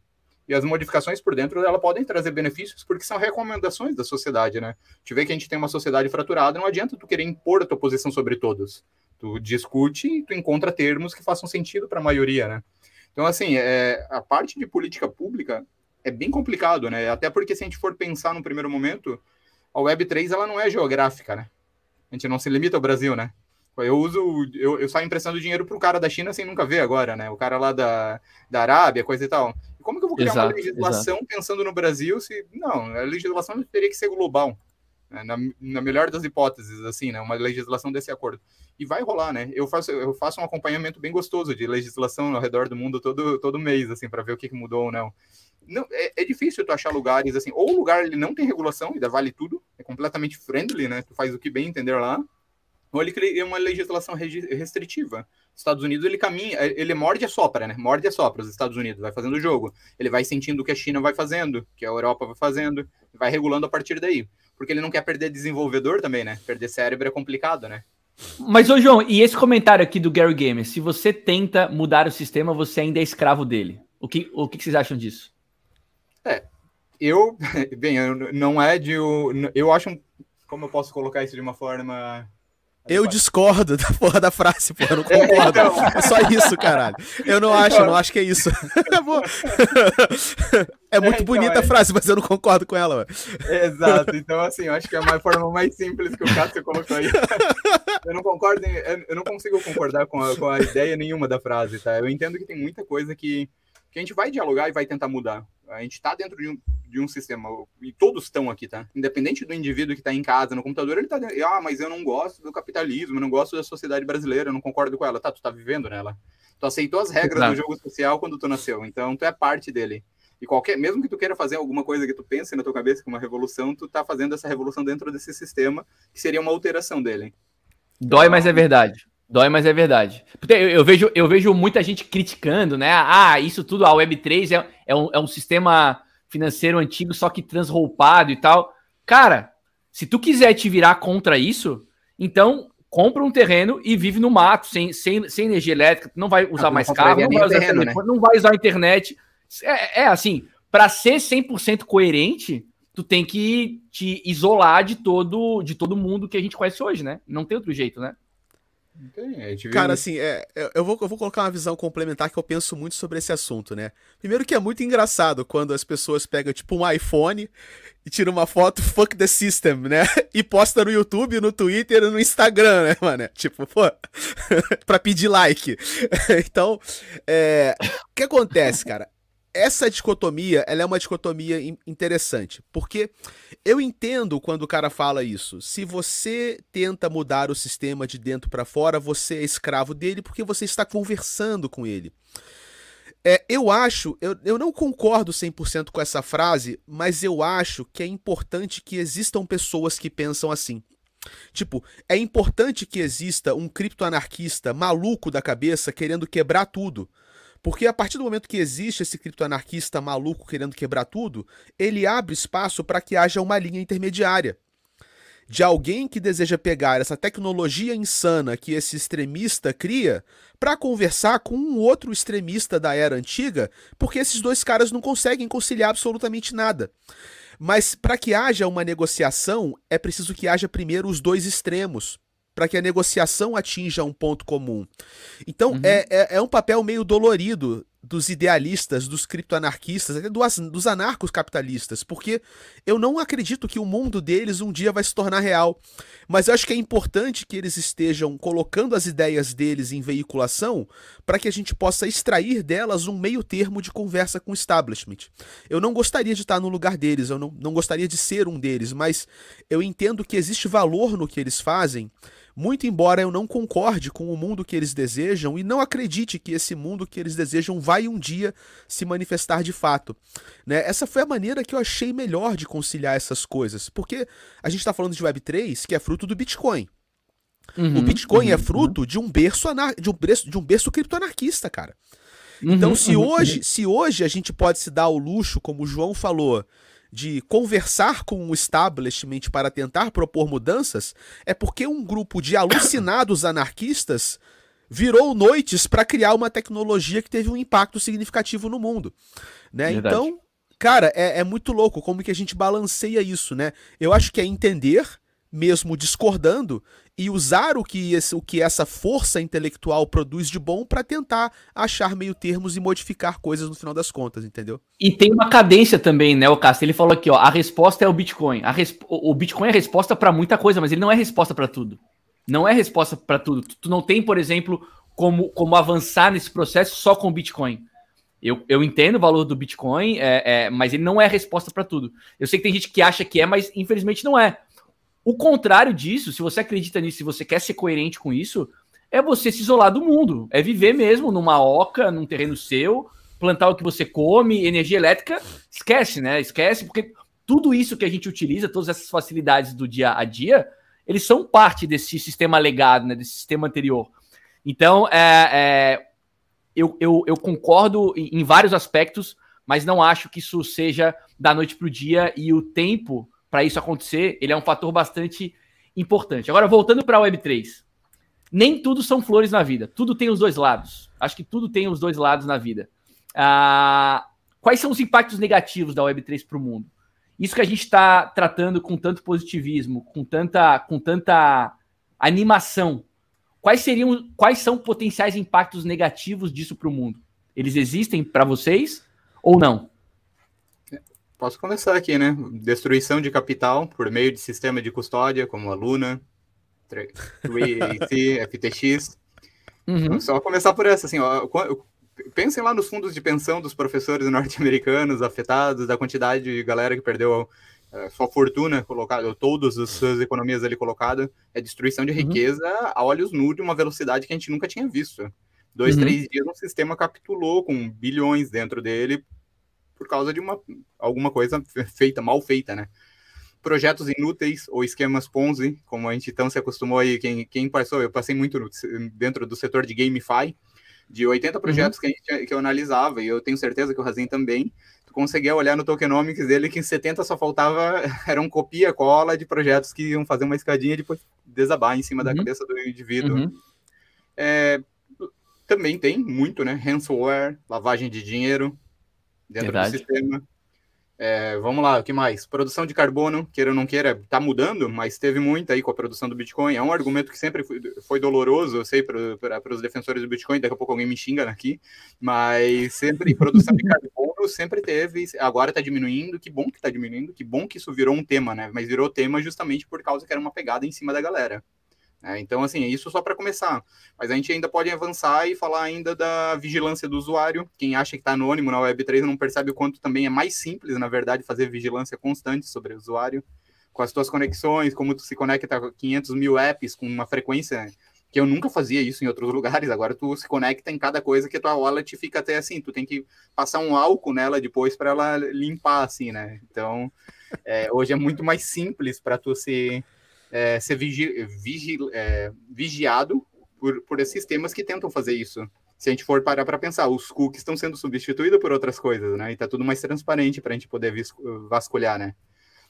E as modificações por dentro ela podem trazer benefícios porque são recomendações da sociedade, né? Tu vê que a gente tem uma sociedade fraturada, não adianta tu querer impor a tua posição sobre todos. Tu discute e tu encontra termos que façam sentido para a maioria, né? Então, assim, é, a parte de política pública é bem complicado, né? Até porque se a gente for pensar no primeiro momento, a Web3 ela não é geográfica, né? A gente não se limita ao Brasil, né? Eu uso, eu, eu saio emprestando dinheiro para o cara da China sem nunca ver agora, né? O cara lá da, da Arábia, coisa e tal. Como que eu vou criar exato, uma legislação exato. pensando no Brasil se. Não, a legislação teria que ser global. Né? Na, na melhor das hipóteses, assim, né? Uma legislação desse acordo e vai rolar, né? Eu faço, eu faço um acompanhamento bem gostoso de legislação ao redor do mundo todo, todo mês, assim, para ver o que, que mudou ou não. não é, é, difícil tu achar lugares assim, ou o lugar ele não tem regulação, ainda vale tudo, é completamente friendly, né? Tu faz o que bem entender lá, ou ele cria uma legislação restritiva. Estados Unidos ele caminha, ele morde a sopra, né? Morde a sopra os Estados Unidos, vai fazendo o jogo. Ele vai sentindo o que a China vai fazendo, que a Europa vai fazendo, vai regulando a partir daí. Porque ele não quer perder desenvolvedor também, né? Perder cérebro é complicado, né? Mas, ô João, e esse comentário aqui do Gary Gamer? Se você tenta mudar o sistema, você ainda é escravo dele. O que, o que vocês acham disso? É, eu, [laughs] bem, não é de. Eu acho. Como eu posso colocar isso de uma forma eu discordo da porra da frase, porra, eu não [laughs] concordo. Então... É só isso, caralho. Eu não acho, eu não acho que é isso. [laughs] é muito é, então, bonita a é... frase, mas eu não concordo com ela. Exato, então assim, eu acho que é a forma mais simples que o Cássio colocou aí. [laughs] eu não concordo, eu não consigo concordar com a, com a ideia nenhuma da frase, tá? Eu entendo que tem muita coisa que, que a gente vai dialogar e vai tentar mudar. A gente está dentro de um, de um sistema, e todos estão aqui, tá? Independente do indivíduo que está em casa, no computador, ele está dentro. Ah, mas eu não gosto do capitalismo, eu não gosto da sociedade brasileira, eu não concordo com ela. Tá, tu está vivendo nela. Tu aceitou as regras do jogo social quando tu nasceu, então tu é parte dele. E qualquer, mesmo que tu queira fazer alguma coisa que tu pense na tua cabeça é uma revolução, tu tá fazendo essa revolução dentro desse sistema, que seria uma alteração dele. Dói, mas é verdade. Dói, mas é verdade. Eu, eu, vejo, eu vejo muita gente criticando, né? Ah, isso tudo, a Web3 é, é, um, é um sistema financeiro antigo, só que transroupado e tal. Cara, se tu quiser te virar contra isso, então compra um terreno e vive no mato, sem, sem, sem energia elétrica, não vai usar ah, mais carro, não vai usar, terreno, né? não vai usar a internet. É, é assim, para ser 100% coerente, tu tem que te isolar de todo de todo mundo que a gente conhece hoje, né? Não tem outro jeito, né? Cara, assim, é, eu, vou, eu vou colocar uma visão complementar que eu penso muito sobre esse assunto, né? Primeiro que é muito engraçado quando as pessoas pegam, tipo, um iPhone e tiram uma foto fuck the system, né? [laughs] E posta no YouTube, no Twitter no Instagram, né, mano? Tipo, pô, [laughs] pra pedir like. [laughs] então, é, o que acontece, cara? Essa dicotomia, ela é uma dicotomia interessante, porque eu entendo quando o cara fala isso. Se você tenta mudar o sistema de dentro para fora, você é escravo dele porque você está conversando com ele. É, eu acho, eu, eu não concordo 100% com essa frase, mas eu acho que é importante que existam pessoas que pensam assim. Tipo, é importante que exista um criptoanarquista maluco da cabeça querendo quebrar tudo porque a partir do momento que existe esse criptoanarquista maluco querendo quebrar tudo, ele abre espaço para que haja uma linha intermediária de alguém que deseja pegar essa tecnologia insana que esse extremista cria para conversar com um outro extremista da era antiga, porque esses dois caras não conseguem conciliar absolutamente nada. Mas para que haja uma negociação, é preciso que haja primeiro os dois extremos para que a negociação atinja um ponto comum. Então, uhum. é, é, é, um papel meio dolorido dos idealistas, dos criptoanarquistas, até dos, dos anarcos capitalistas, porque eu não acredito que o mundo deles um dia vai se tornar real. Mas eu acho que é importante que eles estejam colocando as ideias deles em veiculação para que a gente possa extrair delas um meio termo de conversa com o establishment. Eu não gostaria de estar no lugar deles, eu não, não gostaria de ser um deles, mas eu entendo que existe valor no que eles fazem muito embora eu não concorde com o mundo que eles desejam e não acredite que esse mundo que eles desejam vai um dia se manifestar de fato. Né? Essa foi a maneira que eu achei melhor de conciliar essas coisas, porque a gente está falando de Web3, que é fruto do Bitcoin. Uhum, o Bitcoin uhum, é fruto uhum. de um berço anar... de um berço, de um berço criptoanarquista, cara. Então, uhum, se uhum, hoje, uhum. se hoje a gente pode se dar o luxo, como o João falou, de conversar com o establishment para tentar propor mudanças, é porque um grupo de alucinados [coughs] anarquistas virou noites para criar uma tecnologia que teve um impacto significativo no mundo. Né? Então, cara, é, é muito louco como que a gente balanceia isso, né? Eu acho que é entender mesmo discordando, e usar o que, esse, o que essa força intelectual produz de bom para tentar achar meio termos e modificar coisas no final das contas, entendeu? E tem uma cadência também, né, o Cássio? Ele falou aqui, ó, a resposta é o Bitcoin. Resp o Bitcoin é resposta para muita coisa, mas ele não é resposta para tudo. Não é resposta para tudo. Tu não tem, por exemplo, como, como avançar nesse processo só com o Bitcoin. Eu, eu entendo o valor do Bitcoin, é, é, mas ele não é resposta para tudo. Eu sei que tem gente que acha que é, mas infelizmente não é. O contrário disso, se você acredita nisso, se você quer ser coerente com isso, é você se isolar do mundo. É viver mesmo numa oca, num terreno seu, plantar o que você come, energia elétrica, esquece, né? Esquece, porque tudo isso que a gente utiliza, todas essas facilidades do dia a dia, eles são parte desse sistema legado, né? Desse sistema anterior. Então, é, é eu, eu, eu, concordo em, vários aspectos, mas não acho que isso seja da noite para o dia e o tempo para isso acontecer, ele é um fator bastante importante. Agora, voltando para a Web3. Nem tudo são flores na vida. Tudo tem os dois lados. Acho que tudo tem os dois lados na vida. Ah, quais são os impactos negativos da Web3 para o mundo? Isso que a gente está tratando com tanto positivismo, com tanta, com tanta animação. Quais seriam, quais são potenciais impactos negativos disso para o mundo? Eles existem para vocês ou não? Posso começar aqui, né? Destruição de capital por meio de sistema de custódia, como a Luna, 3AC, [laughs] FTX. Uhum. Só começar por essa, assim, ó, pensem lá nos fundos de pensão dos professores norte-americanos afetados, da quantidade de galera que perdeu uh, sua fortuna colocada, todas as suas economias ali colocadas, é destruição de uhum. riqueza uhum. a olhos nu de uma velocidade que a gente nunca tinha visto. Dois, uhum. três dias, um sistema capitulou com bilhões dentro dele por causa de uma, alguma coisa feita, mal feita, né? Projetos inúteis ou esquemas Ponzi, como a gente então se acostumou aí, quem, quem passou, eu passei muito no, dentro do setor de GameFi, de 80 uhum. projetos uhum. que, gente, que eu analisava, e eu tenho certeza que o Razin também, tu conseguia olhar no tokenomics dele que em 70 só faltava, [laughs] eram copia, cola de projetos que iam fazer uma escadinha e depois desabar em cima uhum. da cabeça do indivíduo. Uhum. É, também tem muito, né? Ransomware, lavagem de dinheiro, dentro Verdade. do sistema. É, vamos lá, o que mais? Produção de carbono, queira ou não queira, está mudando, mas teve muita aí com a produção do Bitcoin. É um argumento que sempre foi, foi doloroso, eu sei, para os defensores do Bitcoin, daqui a pouco alguém me xinga aqui, mas sempre produção de carbono sempre teve, agora está diminuindo, que bom que está diminuindo, que bom que isso virou um tema, né? Mas virou tema justamente por causa que era uma pegada em cima da galera. É, então, assim, isso só para começar. Mas a gente ainda pode avançar e falar ainda da vigilância do usuário. Quem acha que está anônimo na Web3 não percebe o quanto também é mais simples, na verdade, fazer vigilância constante sobre o usuário. Com as tuas conexões, como tu se conecta a 500 mil apps com uma frequência que eu nunca fazia isso em outros [laughs] lugares. Agora tu se conecta em cada coisa que a tua wallet fica até assim. Tu tem que passar um álcool nela depois para ela limpar, assim, né? Então, é, hoje é muito mais simples para tu se é, ser vigi, vigi, é, vigiado por, por esses sistemas que tentam fazer isso. Se a gente for parar para pensar, os cookies estão sendo substituídos por outras coisas, né? E tá tudo mais transparente para a gente poder vasculhar, né?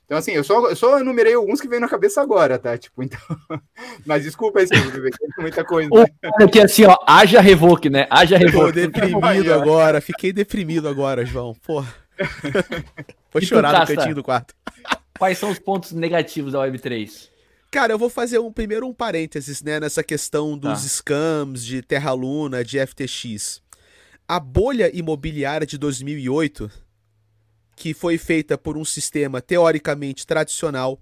Então, assim, eu só, eu só enumerei alguns que veio na cabeça agora, tá? Tipo, então. [laughs] Mas desculpa aí, muita coisa. Né? Aqui, assim, ó, haja revoke, né? Haja revoke. Tô deprimido agora, fiquei deprimido agora, João. Porra. [laughs] Vou chorar no cantinho do quarto. Quais são os pontos negativos da Web3? Cara, eu vou fazer um primeiro um parênteses, né, nessa questão dos tá. scams de Terra Luna, de FTX. A bolha imobiliária de 2008, que foi feita por um sistema teoricamente tradicional,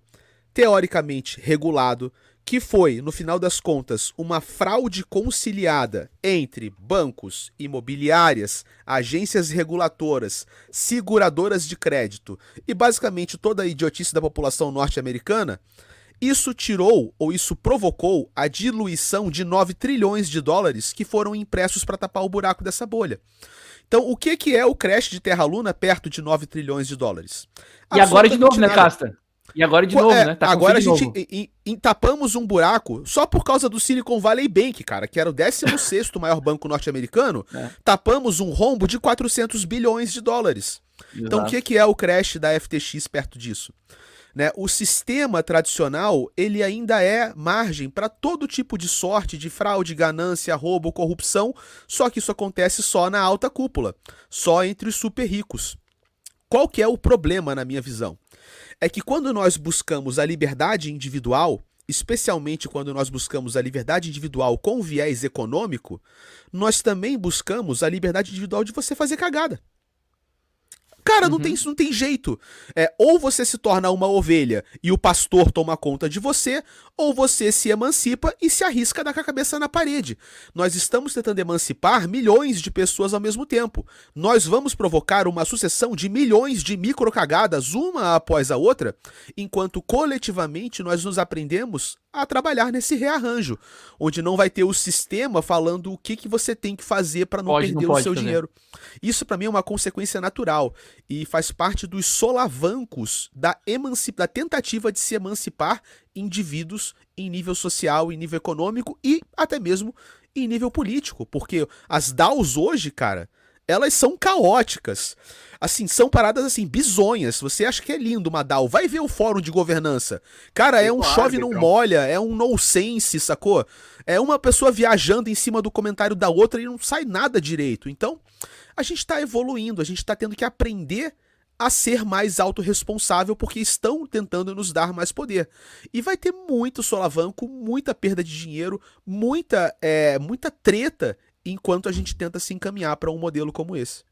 teoricamente regulado, que foi, no final das contas, uma fraude conciliada entre bancos, imobiliárias, agências reguladoras, seguradoras de crédito e basicamente toda a idiotice da população norte-americana, isso tirou ou isso provocou a diluição de 9 trilhões de dólares que foram impressos para tapar o buraco dessa bolha. Então, o que, que é o crash de Terra Luna perto de 9 trilhões de dólares? E agora de novo, né, Casta? E agora de novo, é, né? Tá agora a gente tapamos um buraco só por causa do Silicon Valley Bank, cara, que era o 16 [laughs] maior banco norte-americano. É. Tapamos um rombo de 400 bilhões de dólares. Exato. Então, o que, que é o crash da FTX perto disso? Né? O sistema tradicional ele ainda é margem para todo tipo de sorte, de fraude, ganância, roubo, corrupção, só que isso acontece só na alta cúpula, só entre os super ricos. Qual que é o problema na minha visão? É que quando nós buscamos a liberdade individual, especialmente quando nós buscamos a liberdade individual com viés econômico, nós também buscamos a liberdade individual de você fazer cagada. Cara, uhum. não, tem, não tem jeito. É, ou você se torna uma ovelha e o pastor toma conta de você, ou você se emancipa e se arrisca a dar com a cabeça na parede. Nós estamos tentando emancipar milhões de pessoas ao mesmo tempo. Nós vamos provocar uma sucessão de milhões de microcagadas, uma após a outra, enquanto coletivamente nós nos aprendemos a trabalhar nesse rearranjo, onde não vai ter o sistema falando o que, que você tem que fazer para não pode, perder não o seu fazer. dinheiro. Isso para mim é uma consequência natural e faz parte dos solavancos da, da tentativa de se emancipar indivíduos em nível social, em nível econômico e até mesmo em nível político, porque as DAOs hoje, cara, elas são caóticas. Assim, são paradas assim, bizonhas. Você acha que é lindo uma DAO, vai ver o fórum de governança. Cara, é um chove não molha, é um nonsense, sacou? É uma pessoa viajando em cima do comentário da outra e não sai nada direito. Então, a gente tá evoluindo, a gente tá tendo que aprender a ser mais autorresponsável porque estão tentando nos dar mais poder. E vai ter muito solavanco, muita perda de dinheiro, muita, é, muita treta enquanto a gente tenta se encaminhar para um modelo como esse.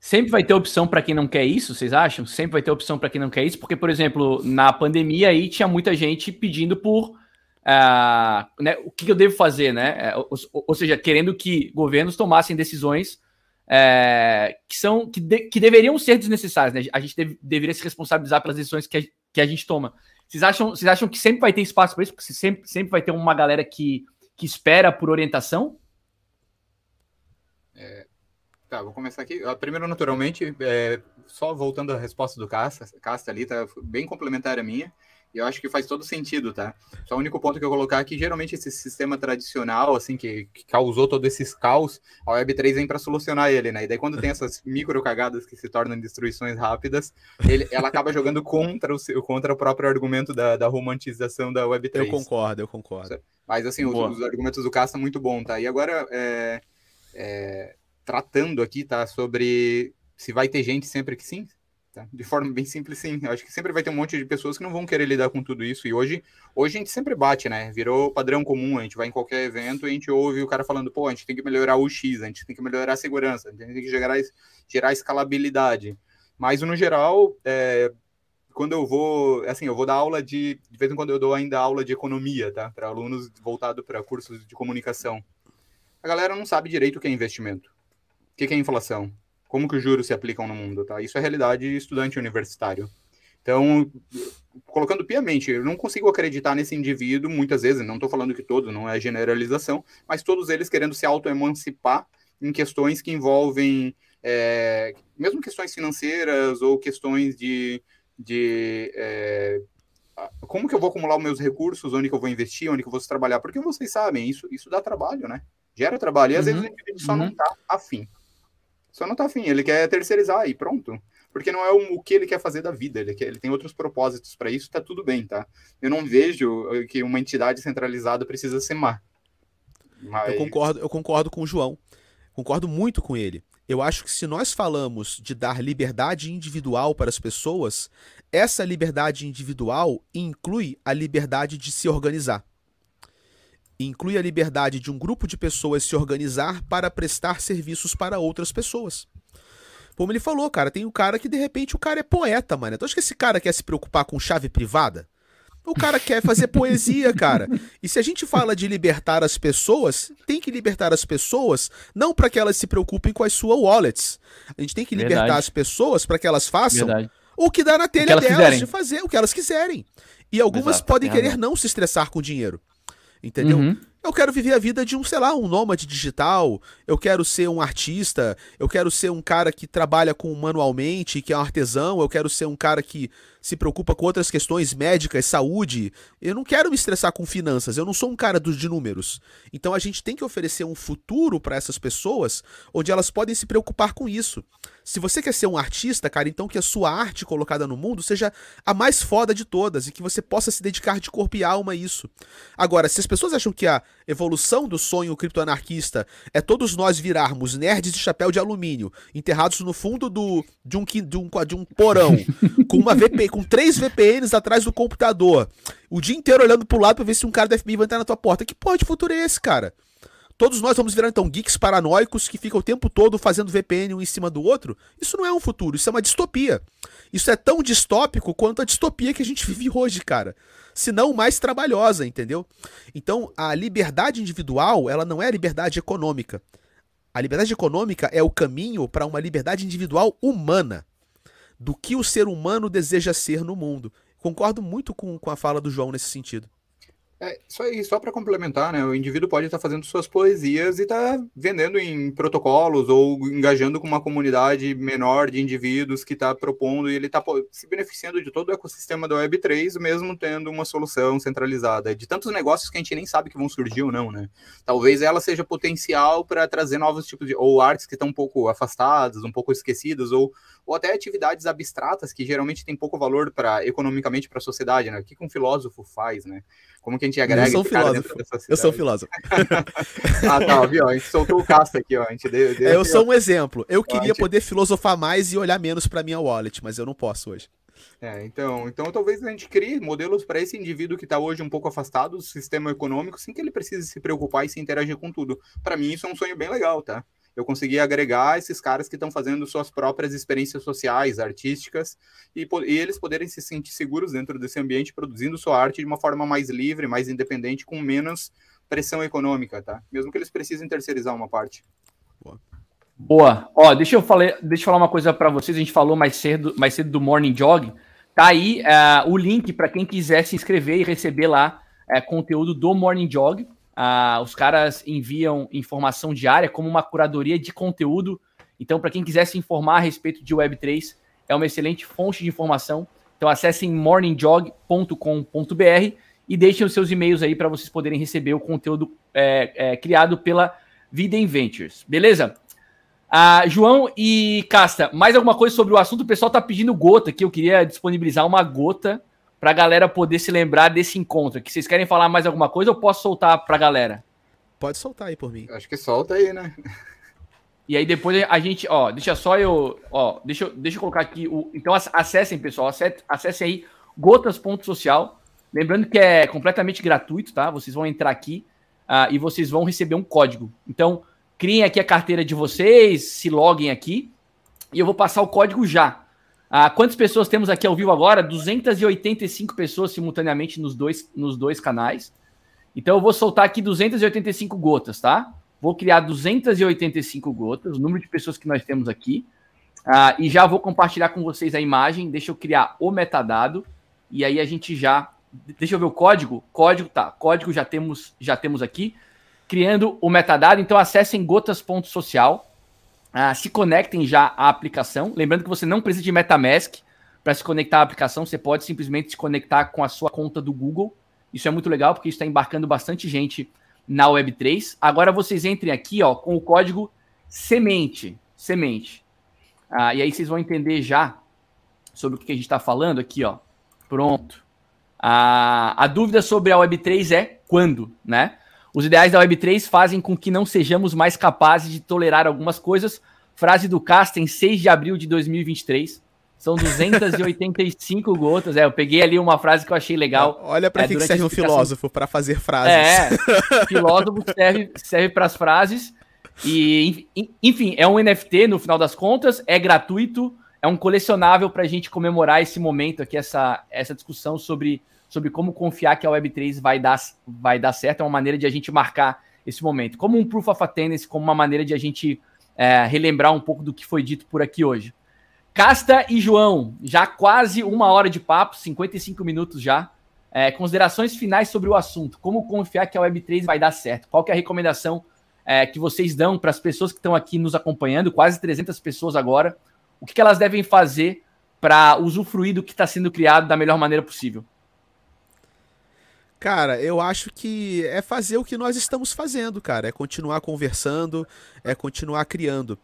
Sempre vai ter opção para quem não quer isso, vocês acham? Sempre vai ter opção para quem não quer isso, porque, por exemplo, na pandemia aí tinha muita gente pedindo por uh, né, o que eu devo fazer, né? É, ou, ou, seja, querendo que governos tomassem decisões é, que são que, de, que deveriam ser desnecessárias, né? A gente deve, deveria se responsabilizar pelas decisões que a, que a gente toma. Vocês acham, vocês acham que sempre vai ter espaço para isso? Porque sempre, sempre vai ter uma galera que, que espera por orientação? É, tá, vou começar aqui. Ah, primeiro, naturalmente, é, só voltando à resposta do Casta, Casta ali, tá bem complementar a minha. E eu acho que faz todo sentido, tá? Só o único ponto que eu colocar é que geralmente esse sistema tradicional, assim, que, que causou todo esses caos, a Web3 vem para solucionar ele, né? E daí quando tem essas micro cagadas que se tornam destruições rápidas, ele, ela acaba jogando contra o, contra o próprio argumento da, da romantização da Web3. Eu concordo, eu concordo. Mas, assim, os, os, argumentos do Casta são muito bons, tá? E agora, é, é, tratando aqui, tá? Sobre se vai ter gente sempre que sim, Tá? De forma bem simples, sim. Eu acho que sempre vai ter um monte de pessoas que não vão querer lidar com tudo isso. E hoje, hoje a gente sempre bate, né? Virou padrão comum. A gente vai em qualquer evento e a gente ouve o cara falando, pô, a gente tem que melhorar o X, a gente tem que melhorar a segurança, a gente tem que gerar, gerar escalabilidade. Mas, no geral, é, quando eu vou, assim, eu vou dar aula de, de vez em quando eu dou ainda aula de economia, tá? Para alunos voltado para cursos de comunicação. A galera não sabe direito o que é investimento. O que é inflação? Como que os juros se aplicam no mundo, tá? Isso é realidade estudante universitário. Então, colocando piamente, eu não consigo acreditar nesse indivíduo, muitas vezes, não estou falando que todos, não é generalização, mas todos eles querendo se auto-emancipar em questões que envolvem, é, mesmo questões financeiras ou questões de, de é, como que eu vou acumular os meus recursos, onde que eu vou investir, onde que eu vou trabalhar, porque vocês sabem, isso, isso dá trabalho, né? Gera trabalho, e às uhum, vezes o indivíduo só uhum. não está afim. Só não tá afim, ele quer terceirizar e pronto. Porque não é o, o que ele quer fazer da vida, ele, quer, ele tem outros propósitos para isso, tá tudo bem, tá? Eu não vejo que uma entidade centralizada precisa ser má. Mas... Eu, concordo, eu concordo com o João. Concordo muito com ele. Eu acho que se nós falamos de dar liberdade individual para as pessoas, essa liberdade individual inclui a liberdade de se organizar inclui a liberdade de um grupo de pessoas se organizar para prestar serviços para outras pessoas. Como ele falou, cara, tem o um cara que de repente o cara é poeta, mano. Então acho que esse cara quer se preocupar com chave privada. O cara quer fazer [laughs] poesia, cara. E se a gente fala de libertar as pessoas, tem que libertar as pessoas não para que elas se preocupem com as suas wallets. A gente tem que libertar Verdade. as pessoas para que elas façam Verdade. o que dá na telha delas quiserem. de fazer o que elas quiserem. E algumas Exato, podem querer não se estressar com dinheiro. Entendeu? Uhum. Eu quero viver a vida de um, sei lá, um nômade digital. Eu quero ser um artista. Eu quero ser um cara que trabalha com manualmente, que é um artesão. Eu quero ser um cara que se preocupa com outras questões médicas, saúde. Eu não quero me estressar com finanças, eu não sou um cara dos de números. Então a gente tem que oferecer um futuro para essas pessoas onde elas podem se preocupar com isso. Se você quer ser um artista, cara, então que a sua arte colocada no mundo seja a mais foda de todas e que você possa se dedicar de corpo e alma a isso. Agora, se as pessoas acham que a evolução do sonho criptoanarquista é todos nós virarmos nerds de chapéu de alumínio, enterrados no fundo do, de, um, de, um, de um porão, [laughs] com uma VP, com três VPNs atrás do computador, o dia inteiro olhando pro lado pra ver se um cara da FBI vai entrar na tua porta. Que porra de futuro é esse, cara? Todos nós vamos virar então geeks paranoicos que ficam o tempo todo fazendo VPN um em cima do outro? Isso não é um futuro, isso é uma distopia. Isso é tão distópico quanto a distopia que a gente vive hoje, cara. Se não mais trabalhosa, entendeu? Então, a liberdade individual, ela não é a liberdade econômica. A liberdade econômica é o caminho para uma liberdade individual humana do que o ser humano deseja ser no mundo. Concordo muito com, com a fala do João nesse sentido. É, só aí, só para complementar, né? O indivíduo pode estar tá fazendo suas poesias e estar tá vendendo em protocolos ou engajando com uma comunidade menor de indivíduos que está propondo e ele está se beneficiando de todo o ecossistema da Web3, mesmo tendo uma solução centralizada. De tantos negócios que a gente nem sabe que vão surgir ou não, né? Talvez ela seja potencial para trazer novos tipos de. ou artes que estão um pouco afastadas, um pouco esquecidas, ou, ou até atividades abstratas que geralmente têm pouco valor para economicamente para a sociedade, né? O que, que um filósofo faz, né? Como que a gente agrega eu sou um filósofo. Eu sou um filósofo. ah, tá, viu? A gente soltou o casto aqui, ó. A gente deu, deu é, eu sou um exemplo. Eu queria gente... poder filosofar mais e olhar menos para minha wallet, mas eu não posso hoje. É, então, então talvez a gente crie modelos para esse indivíduo que está hoje um pouco afastado do sistema econômico, sem que ele precise se preocupar e se interagir com tudo. Para mim, isso é um sonho bem legal, tá? Eu consegui agregar esses caras que estão fazendo suas próprias experiências sociais, artísticas, e, e, eles poderem se sentir seguros dentro desse ambiente, produzindo sua arte de uma forma mais livre, mais independente, com menos pressão econômica, tá? Mesmo que eles precisem terceirizar uma parte. Boa. Boa. Ó, deixa eu, falar, deixa eu falar uma coisa para vocês. A gente falou mais cedo, mais cedo do Morning Jog. Tá aí uh, o link para quem quiser se inscrever e receber lá uh, conteúdo do Morning Jog. Ah, os caras enviam informação diária como uma curadoria de conteúdo. Então, para quem quiser se informar a respeito de Web3, é uma excelente fonte de informação. Então, acessem morningjog.com.br e deixem os seus e-mails aí para vocês poderem receber o conteúdo é, é, criado pela Vida Ventures. Beleza? Ah, João e Casta, mais alguma coisa sobre o assunto? O pessoal está pedindo gota que eu queria disponibilizar uma gota para a galera poder se lembrar desse encontro. Que vocês querem falar mais alguma coisa ou posso soltar para a galera? Pode soltar aí por mim. Acho que solta aí, né? E aí depois a gente, ó, deixa só eu, ó, deixa, eu, deixa eu colocar aqui o. Então acessem, pessoal, acessem aí gotas.social. Lembrando que é completamente gratuito, tá? Vocês vão entrar aqui uh, e vocês vão receber um código. Então, criem aqui a carteira de vocês, se loguem aqui e eu vou passar o código já. Ah, quantas pessoas temos aqui ao vivo agora? 285 pessoas simultaneamente nos dois, nos dois canais. Então eu vou soltar aqui 285 gotas, tá? Vou criar 285 gotas, o número de pessoas que nós temos aqui. Ah, e já vou compartilhar com vocês a imagem. Deixa eu criar o metadado. E aí a gente já. Deixa eu ver o código. Código, tá. Código já temos, já temos aqui. Criando o metadado. Então acessem gotas.social ah, se conectem já à aplicação. Lembrando que você não precisa de MetaMask para se conectar à aplicação, você pode simplesmente se conectar com a sua conta do Google. Isso é muito legal porque está embarcando bastante gente na Web3. Agora vocês entrem aqui ó, com o código semente. Semente. Ah, e aí vocês vão entender já sobre o que a gente está falando aqui. Ó. Pronto. Ah, a dúvida sobre a Web3 é quando, né? Os ideais da Web3 fazem com que não sejamos mais capazes de tolerar algumas coisas. Frase do Casten, 6 de abril de 2023. São 285 gotas. É, eu peguei ali uma frase que eu achei legal. Olha para é, que, que serve um filósofo para fazer frases. É, [laughs] filósofo serve, serve para as frases. E, enfim, é um NFT no final das contas, é gratuito, é um colecionável para a gente comemorar esse momento aqui, essa, essa discussão sobre sobre como confiar que a Web3 vai dar, vai dar certo, é uma maneira de a gente marcar esse momento. Como um proof of attendance, como uma maneira de a gente é, relembrar um pouco do que foi dito por aqui hoje. Casta e João, já quase uma hora de papo, 55 minutos já. É, considerações finais sobre o assunto. Como confiar que a Web3 vai dar certo? Qual é a recomendação é, que vocês dão para as pessoas que estão aqui nos acompanhando, quase 300 pessoas agora? O que, que elas devem fazer para usufruir do que está sendo criado da melhor maneira possível? Cara, eu acho que é fazer o que nós estamos fazendo, cara. É continuar conversando, é continuar criando.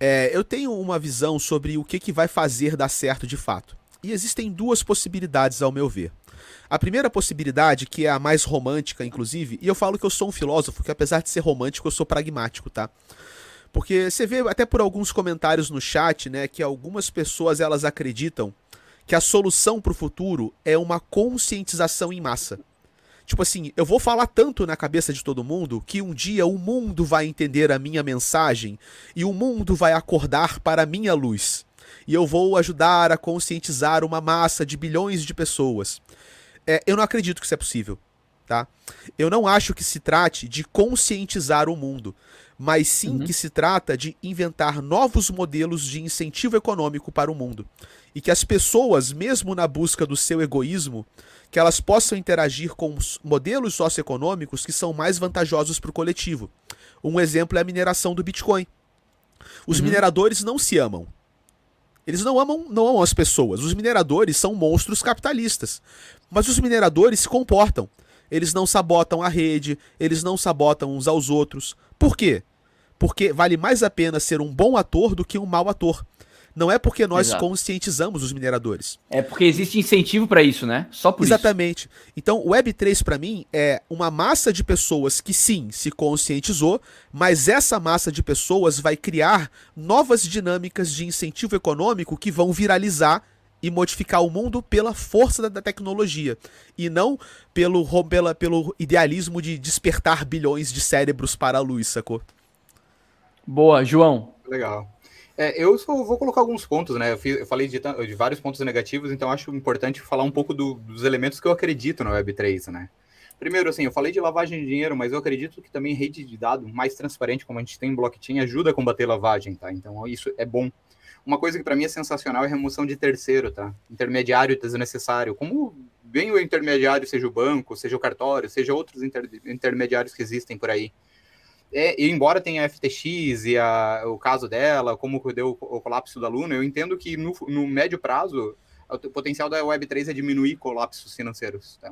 É, eu tenho uma visão sobre o que, que vai fazer dar certo de fato. E existem duas possibilidades, ao meu ver. A primeira possibilidade, que é a mais romântica, inclusive, e eu falo que eu sou um filósofo que, apesar de ser romântico, eu sou pragmático, tá? Porque você vê até por alguns comentários no chat, né, que algumas pessoas elas acreditam que a solução para o futuro é uma conscientização em massa. Tipo assim, eu vou falar tanto na cabeça de todo mundo que um dia o mundo vai entender a minha mensagem e o mundo vai acordar para a minha luz. E eu vou ajudar a conscientizar uma massa de bilhões de pessoas. É, eu não acredito que isso é possível, tá? Eu não acho que se trate de conscientizar o mundo, mas sim uhum. que se trata de inventar novos modelos de incentivo econômico para o mundo. E que as pessoas, mesmo na busca do seu egoísmo, que elas possam interagir com modelos socioeconômicos que são mais vantajosos para o coletivo. Um exemplo é a mineração do Bitcoin. Os uhum. mineradores não se amam. Eles não amam, não amam as pessoas. Os mineradores são monstros capitalistas. Mas os mineradores se comportam. Eles não sabotam a rede, eles não sabotam uns aos outros. Por quê? Porque vale mais a pena ser um bom ator do que um mau ator. Não é porque nós Exato. conscientizamos os mineradores. É porque existe incentivo para isso, né? Só por Exatamente. isso. Exatamente. Então, o Web3 para mim é uma massa de pessoas que sim, se conscientizou, mas essa massa de pessoas vai criar novas dinâmicas de incentivo econômico que vão viralizar e modificar o mundo pela força da, da tecnologia e não pelo, pela, pelo idealismo de despertar bilhões de cérebros para a luz, sacou? Boa, João. Legal. É, eu só vou colocar alguns pontos, né? Eu, fiz, eu falei de, de, vários pontos negativos, então acho importante falar um pouco do, dos elementos que eu acredito na Web3, né? Primeiro, assim, eu falei de lavagem de dinheiro, mas eu acredito que também rede de dados mais transparente, como a gente tem em blockchain, ajuda a combater lavagem, tá? Então isso é bom. Uma coisa que para mim é sensacional é a remoção de terceiro, tá? Intermediário desnecessário. Como bem o intermediário, seja o banco, seja o cartório, seja outros inter, intermediários que existem por aí. É, embora tenha a FTX e a, o caso dela, como deu o, colapso da Luna, eu entendo que no, no, médio prazo o potencial da Web3 é diminuir colapsos financeiros, tá?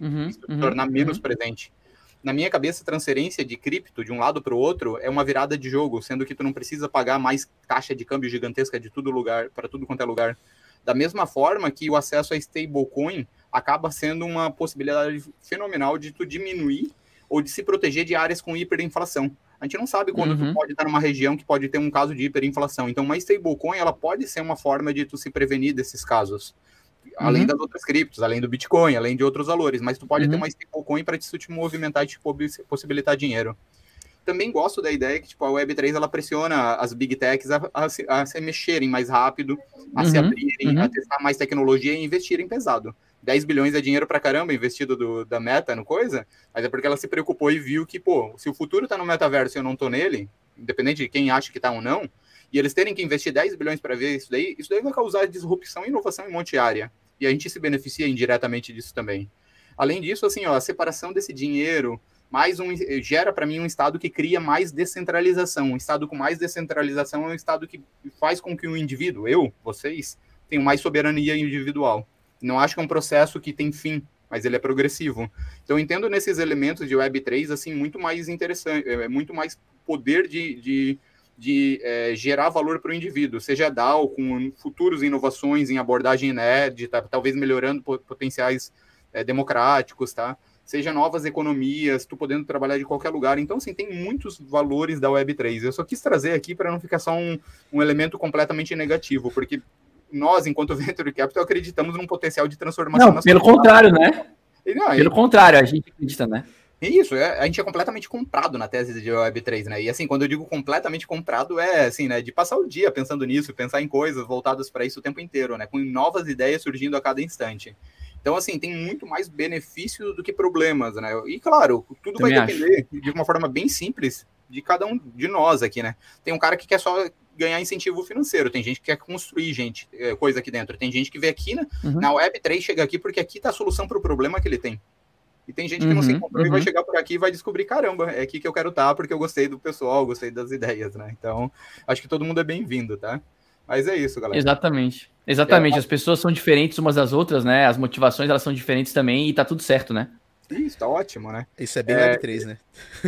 uhum, uhum, tornar menos uhum. presente. Na minha cabeça, transferência de cripto de um lado para o outro é uma virada de jogo, sendo que tu não precisa pagar mais taxa de câmbio gigantesca de tudo lugar para tudo quanto é lugar. Da mesma forma que o acesso a stablecoin acaba sendo uma possibilidade fenomenal de tu diminuir ou de se proteger de áreas com hiperinflação. A gente não sabe quando uhum. tu pode estar numa região que pode ter um caso de hiperinflação. Então, uma stablecoin, ela pode ser uma forma de tu se prevenir desses casos. Além uhum. das outras criptos, além do Bitcoin, além de outros valores. Mas tu pode uhum. ter uma stablecoin para te movimentar e te possibilitar dinheiro também gosto da ideia que tipo, a Web3 ela pressiona as big techs a, a, se, a se, mexerem mais rápido, a uhum, se abrirem, uhum. a testar mais tecnologia e investirem pesado. 10 bilhões é dinheiro pra caramba investido do, da meta no coisa, mas é porque ela se preocupou e viu que, pô, se o futuro tá no metaverso e eu não tô nele, independente de quem acha que tá ou não, e eles terem que investir 10 bilhões para ver isso daí, isso daí vai causar disrupção e inovação em monte de área. E a gente se beneficia indiretamente disso também. Além disso, assim, ó, a separação desse dinheiro, mais um gera para mim um estado que cria mais descentralização. Um estado com mais descentralização é um estado que faz com que o indivíduo, eu, vocês, tenham mais soberania individual. Não acho que é um processo que tem fim, mas ele é progressivo. Então entendo nesses elementos de Web3 assim muito mais interessante, é, é muito mais poder de, de, de é, gerar valor para o indivíduo, seja DAO com futuras inovações em abordagem inédita, talvez melhorando potenciais é, democráticos, tá? seja novas economias, tu podendo trabalhar de qualquer lugar. Então, assim, tem muitos valores da Web3. Eu só quis trazer aqui para não ficar só um, um elemento completamente negativo, porque nós, enquanto [laughs] Venture Capital, acreditamos num potencial de transformação. Não, pelo contrário, né? Não, pelo contrário, a gente acredita, né? Isso, é, a gente é completamente comprado na tese de Web3, né? E assim, quando eu digo completamente comprado, é assim, né? De passar o dia pensando nisso, pensar em coisas voltadas para isso o tempo inteiro, né? Com novas ideias surgindo a cada instante. Então, assim, tem muito mais benefícios do que problemas, né? E, claro, tudo Também vai depender, acho. de uma forma bem simples, de cada um de nós aqui, né? Tem um cara que quer só ganhar incentivo financeiro, tem gente que quer construir gente, é, coisa aqui dentro, tem gente que vê aqui na, uhum. na Web3, chega aqui porque aqui tá a solução para o problema que ele tem. E tem gente que uhum, não se encontrou uhum. e vai uhum. chegar por aqui e vai descobrir, caramba, é aqui que eu quero estar tá porque eu gostei do pessoal, gostei das ideias, né? Então, acho que todo mundo é bem-vindo, tá? Mas é isso, galera. Exatamente. Exatamente. É, As pessoas são diferentes umas das outras, né? As motivações elas são diferentes também e tá tudo certo, né? Isso, tá ótimo, né? Isso é bem é, Web3, né?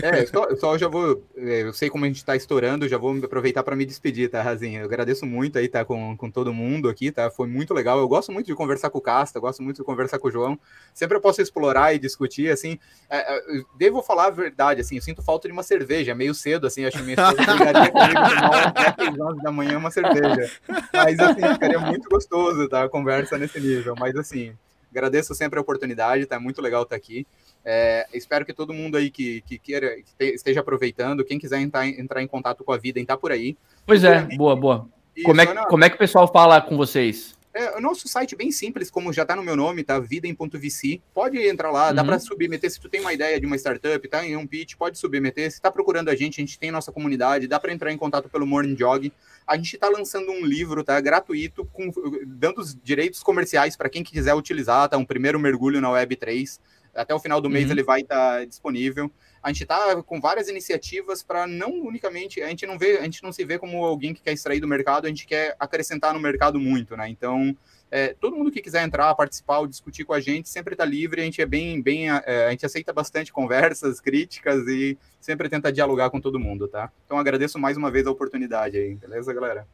É, eu só, eu só já vou. É, eu sei como a gente tá estourando, já vou aproveitar para me despedir, tá, Razinha? Eu agradeço muito aí, tá, com, com todo mundo aqui, tá? Foi muito legal. Eu gosto muito de conversar com o Casta, gosto muito de conversar com o João. Sempre eu posso explorar e discutir, assim. É, é devo falar a verdade, assim, eu sinto falta de uma cerveja, meio cedo, assim. Acho que minha esposa brigaria comigo tomar da manhã uma cerveja. Mas, assim, ficaria muito gostoso, tá? A conversa nesse nível. Mas, assim Agradeço sempre a oportunidade, tá muito legal estar aqui. É, espero que todo mundo aí que, que queira que te, esteja aproveitando, quem quiser entrar, entrar em contato com a vida, está por aí. Pois é, boa, boa. Isso, como, é, como é que o pessoal fala com vocês? É, o nosso site é bem simples, como já está no meu nome, tá? Videm.vc. Pode entrar lá, uhum. dá para submeter. Se tu tem uma ideia de uma startup, tá em um pitch, pode submeter. Se está procurando a gente, a gente tem nossa comunidade, dá para entrar em contato pelo Morning Jog. A gente está lançando um livro, tá? Gratuito, com, dando os direitos comerciais para quem quiser utilizar, tá? Um primeiro mergulho na Web3. Até o final do mês uhum. ele vai estar tá disponível. A gente está com várias iniciativas para não unicamente, a gente não vê, a gente não se vê como alguém que quer extrair do mercado, a gente quer acrescentar no mercado muito, né? Então, é, todo mundo que quiser entrar, participar ou discutir com a gente sempre está livre. A gente é bem, bem, é, a gente aceita bastante conversas, críticas e sempre tenta dialogar com todo mundo, tá? Então agradeço mais uma vez a oportunidade aí, beleza, galera?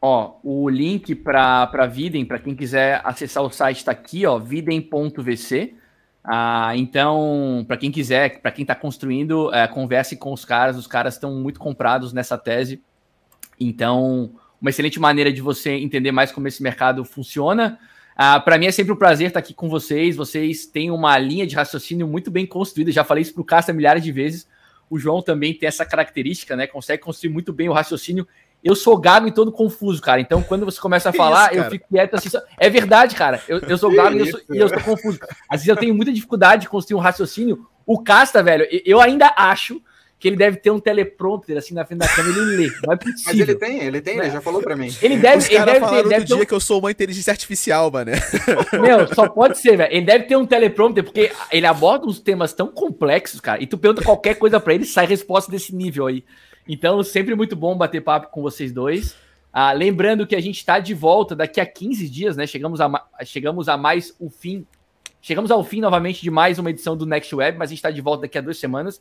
Ó, o link para Videm, para quem quiser acessar o site está aqui, ó, videm.vc. Ah, então, para quem quiser, para quem está construindo, é, converse com os caras. Os caras estão muito comprados nessa tese. Então, uma excelente maneira de você entender mais como esse mercado funciona. Ah, para mim é sempre um prazer estar aqui com vocês. Vocês têm uma linha de raciocínio muito bem construída. Já falei isso para o Casta milhares de vezes. O João também tem essa característica, né? Consegue construir muito bem o raciocínio eu sou gago e todo confuso, cara. Então, quando você começa a falar, isso, eu fico quieto assim. É verdade, cara. Eu, eu sou gago e eu sou, e eu sou confuso. Às vezes eu tenho muita dificuldade de construir um raciocínio. O Casta, velho, eu ainda acho que ele deve ter um teleprompter assim na frente da câmera e ele lê. Não é [laughs] possível. Mas ele tem, ele tem, ele já falou pra mim. Ele deve, Os ele deve ter. Ele deve ter um... dia que eu sou uma inteligência artificial, mano. [laughs] Meu, só pode ser, velho. Ele deve ter um teleprompter, porque ele aborda uns temas tão complexos, cara, e tu pergunta qualquer coisa pra ele sai resposta desse nível aí. Então, sempre muito bom bater papo com vocês dois. Ah, lembrando que a gente está de volta daqui a 15 dias, né? Chegamos a, chegamos a mais o fim. Chegamos ao fim novamente de mais uma edição do Next Web, mas a gente está de volta daqui a duas semanas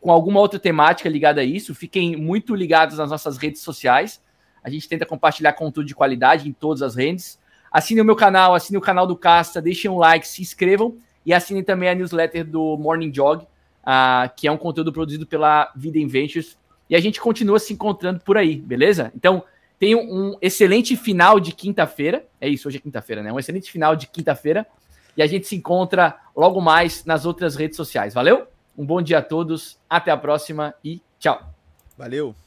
com alguma outra temática ligada a isso. Fiquem muito ligados nas nossas redes sociais. A gente tenta compartilhar conteúdo de qualidade em todas as redes. Assinem o meu canal, assinem o canal do Casta, deixem um like, se inscrevam e assinem também a newsletter do Morning Jog uh, que é um conteúdo produzido pela Vida Inventures. E a gente continua se encontrando por aí, beleza? Então, tenha um excelente final de quinta-feira. É isso, hoje é quinta-feira, né? Um excelente final de quinta-feira. E a gente se encontra logo mais nas outras redes sociais. Valeu? Um bom dia a todos, até a próxima e tchau. Valeu!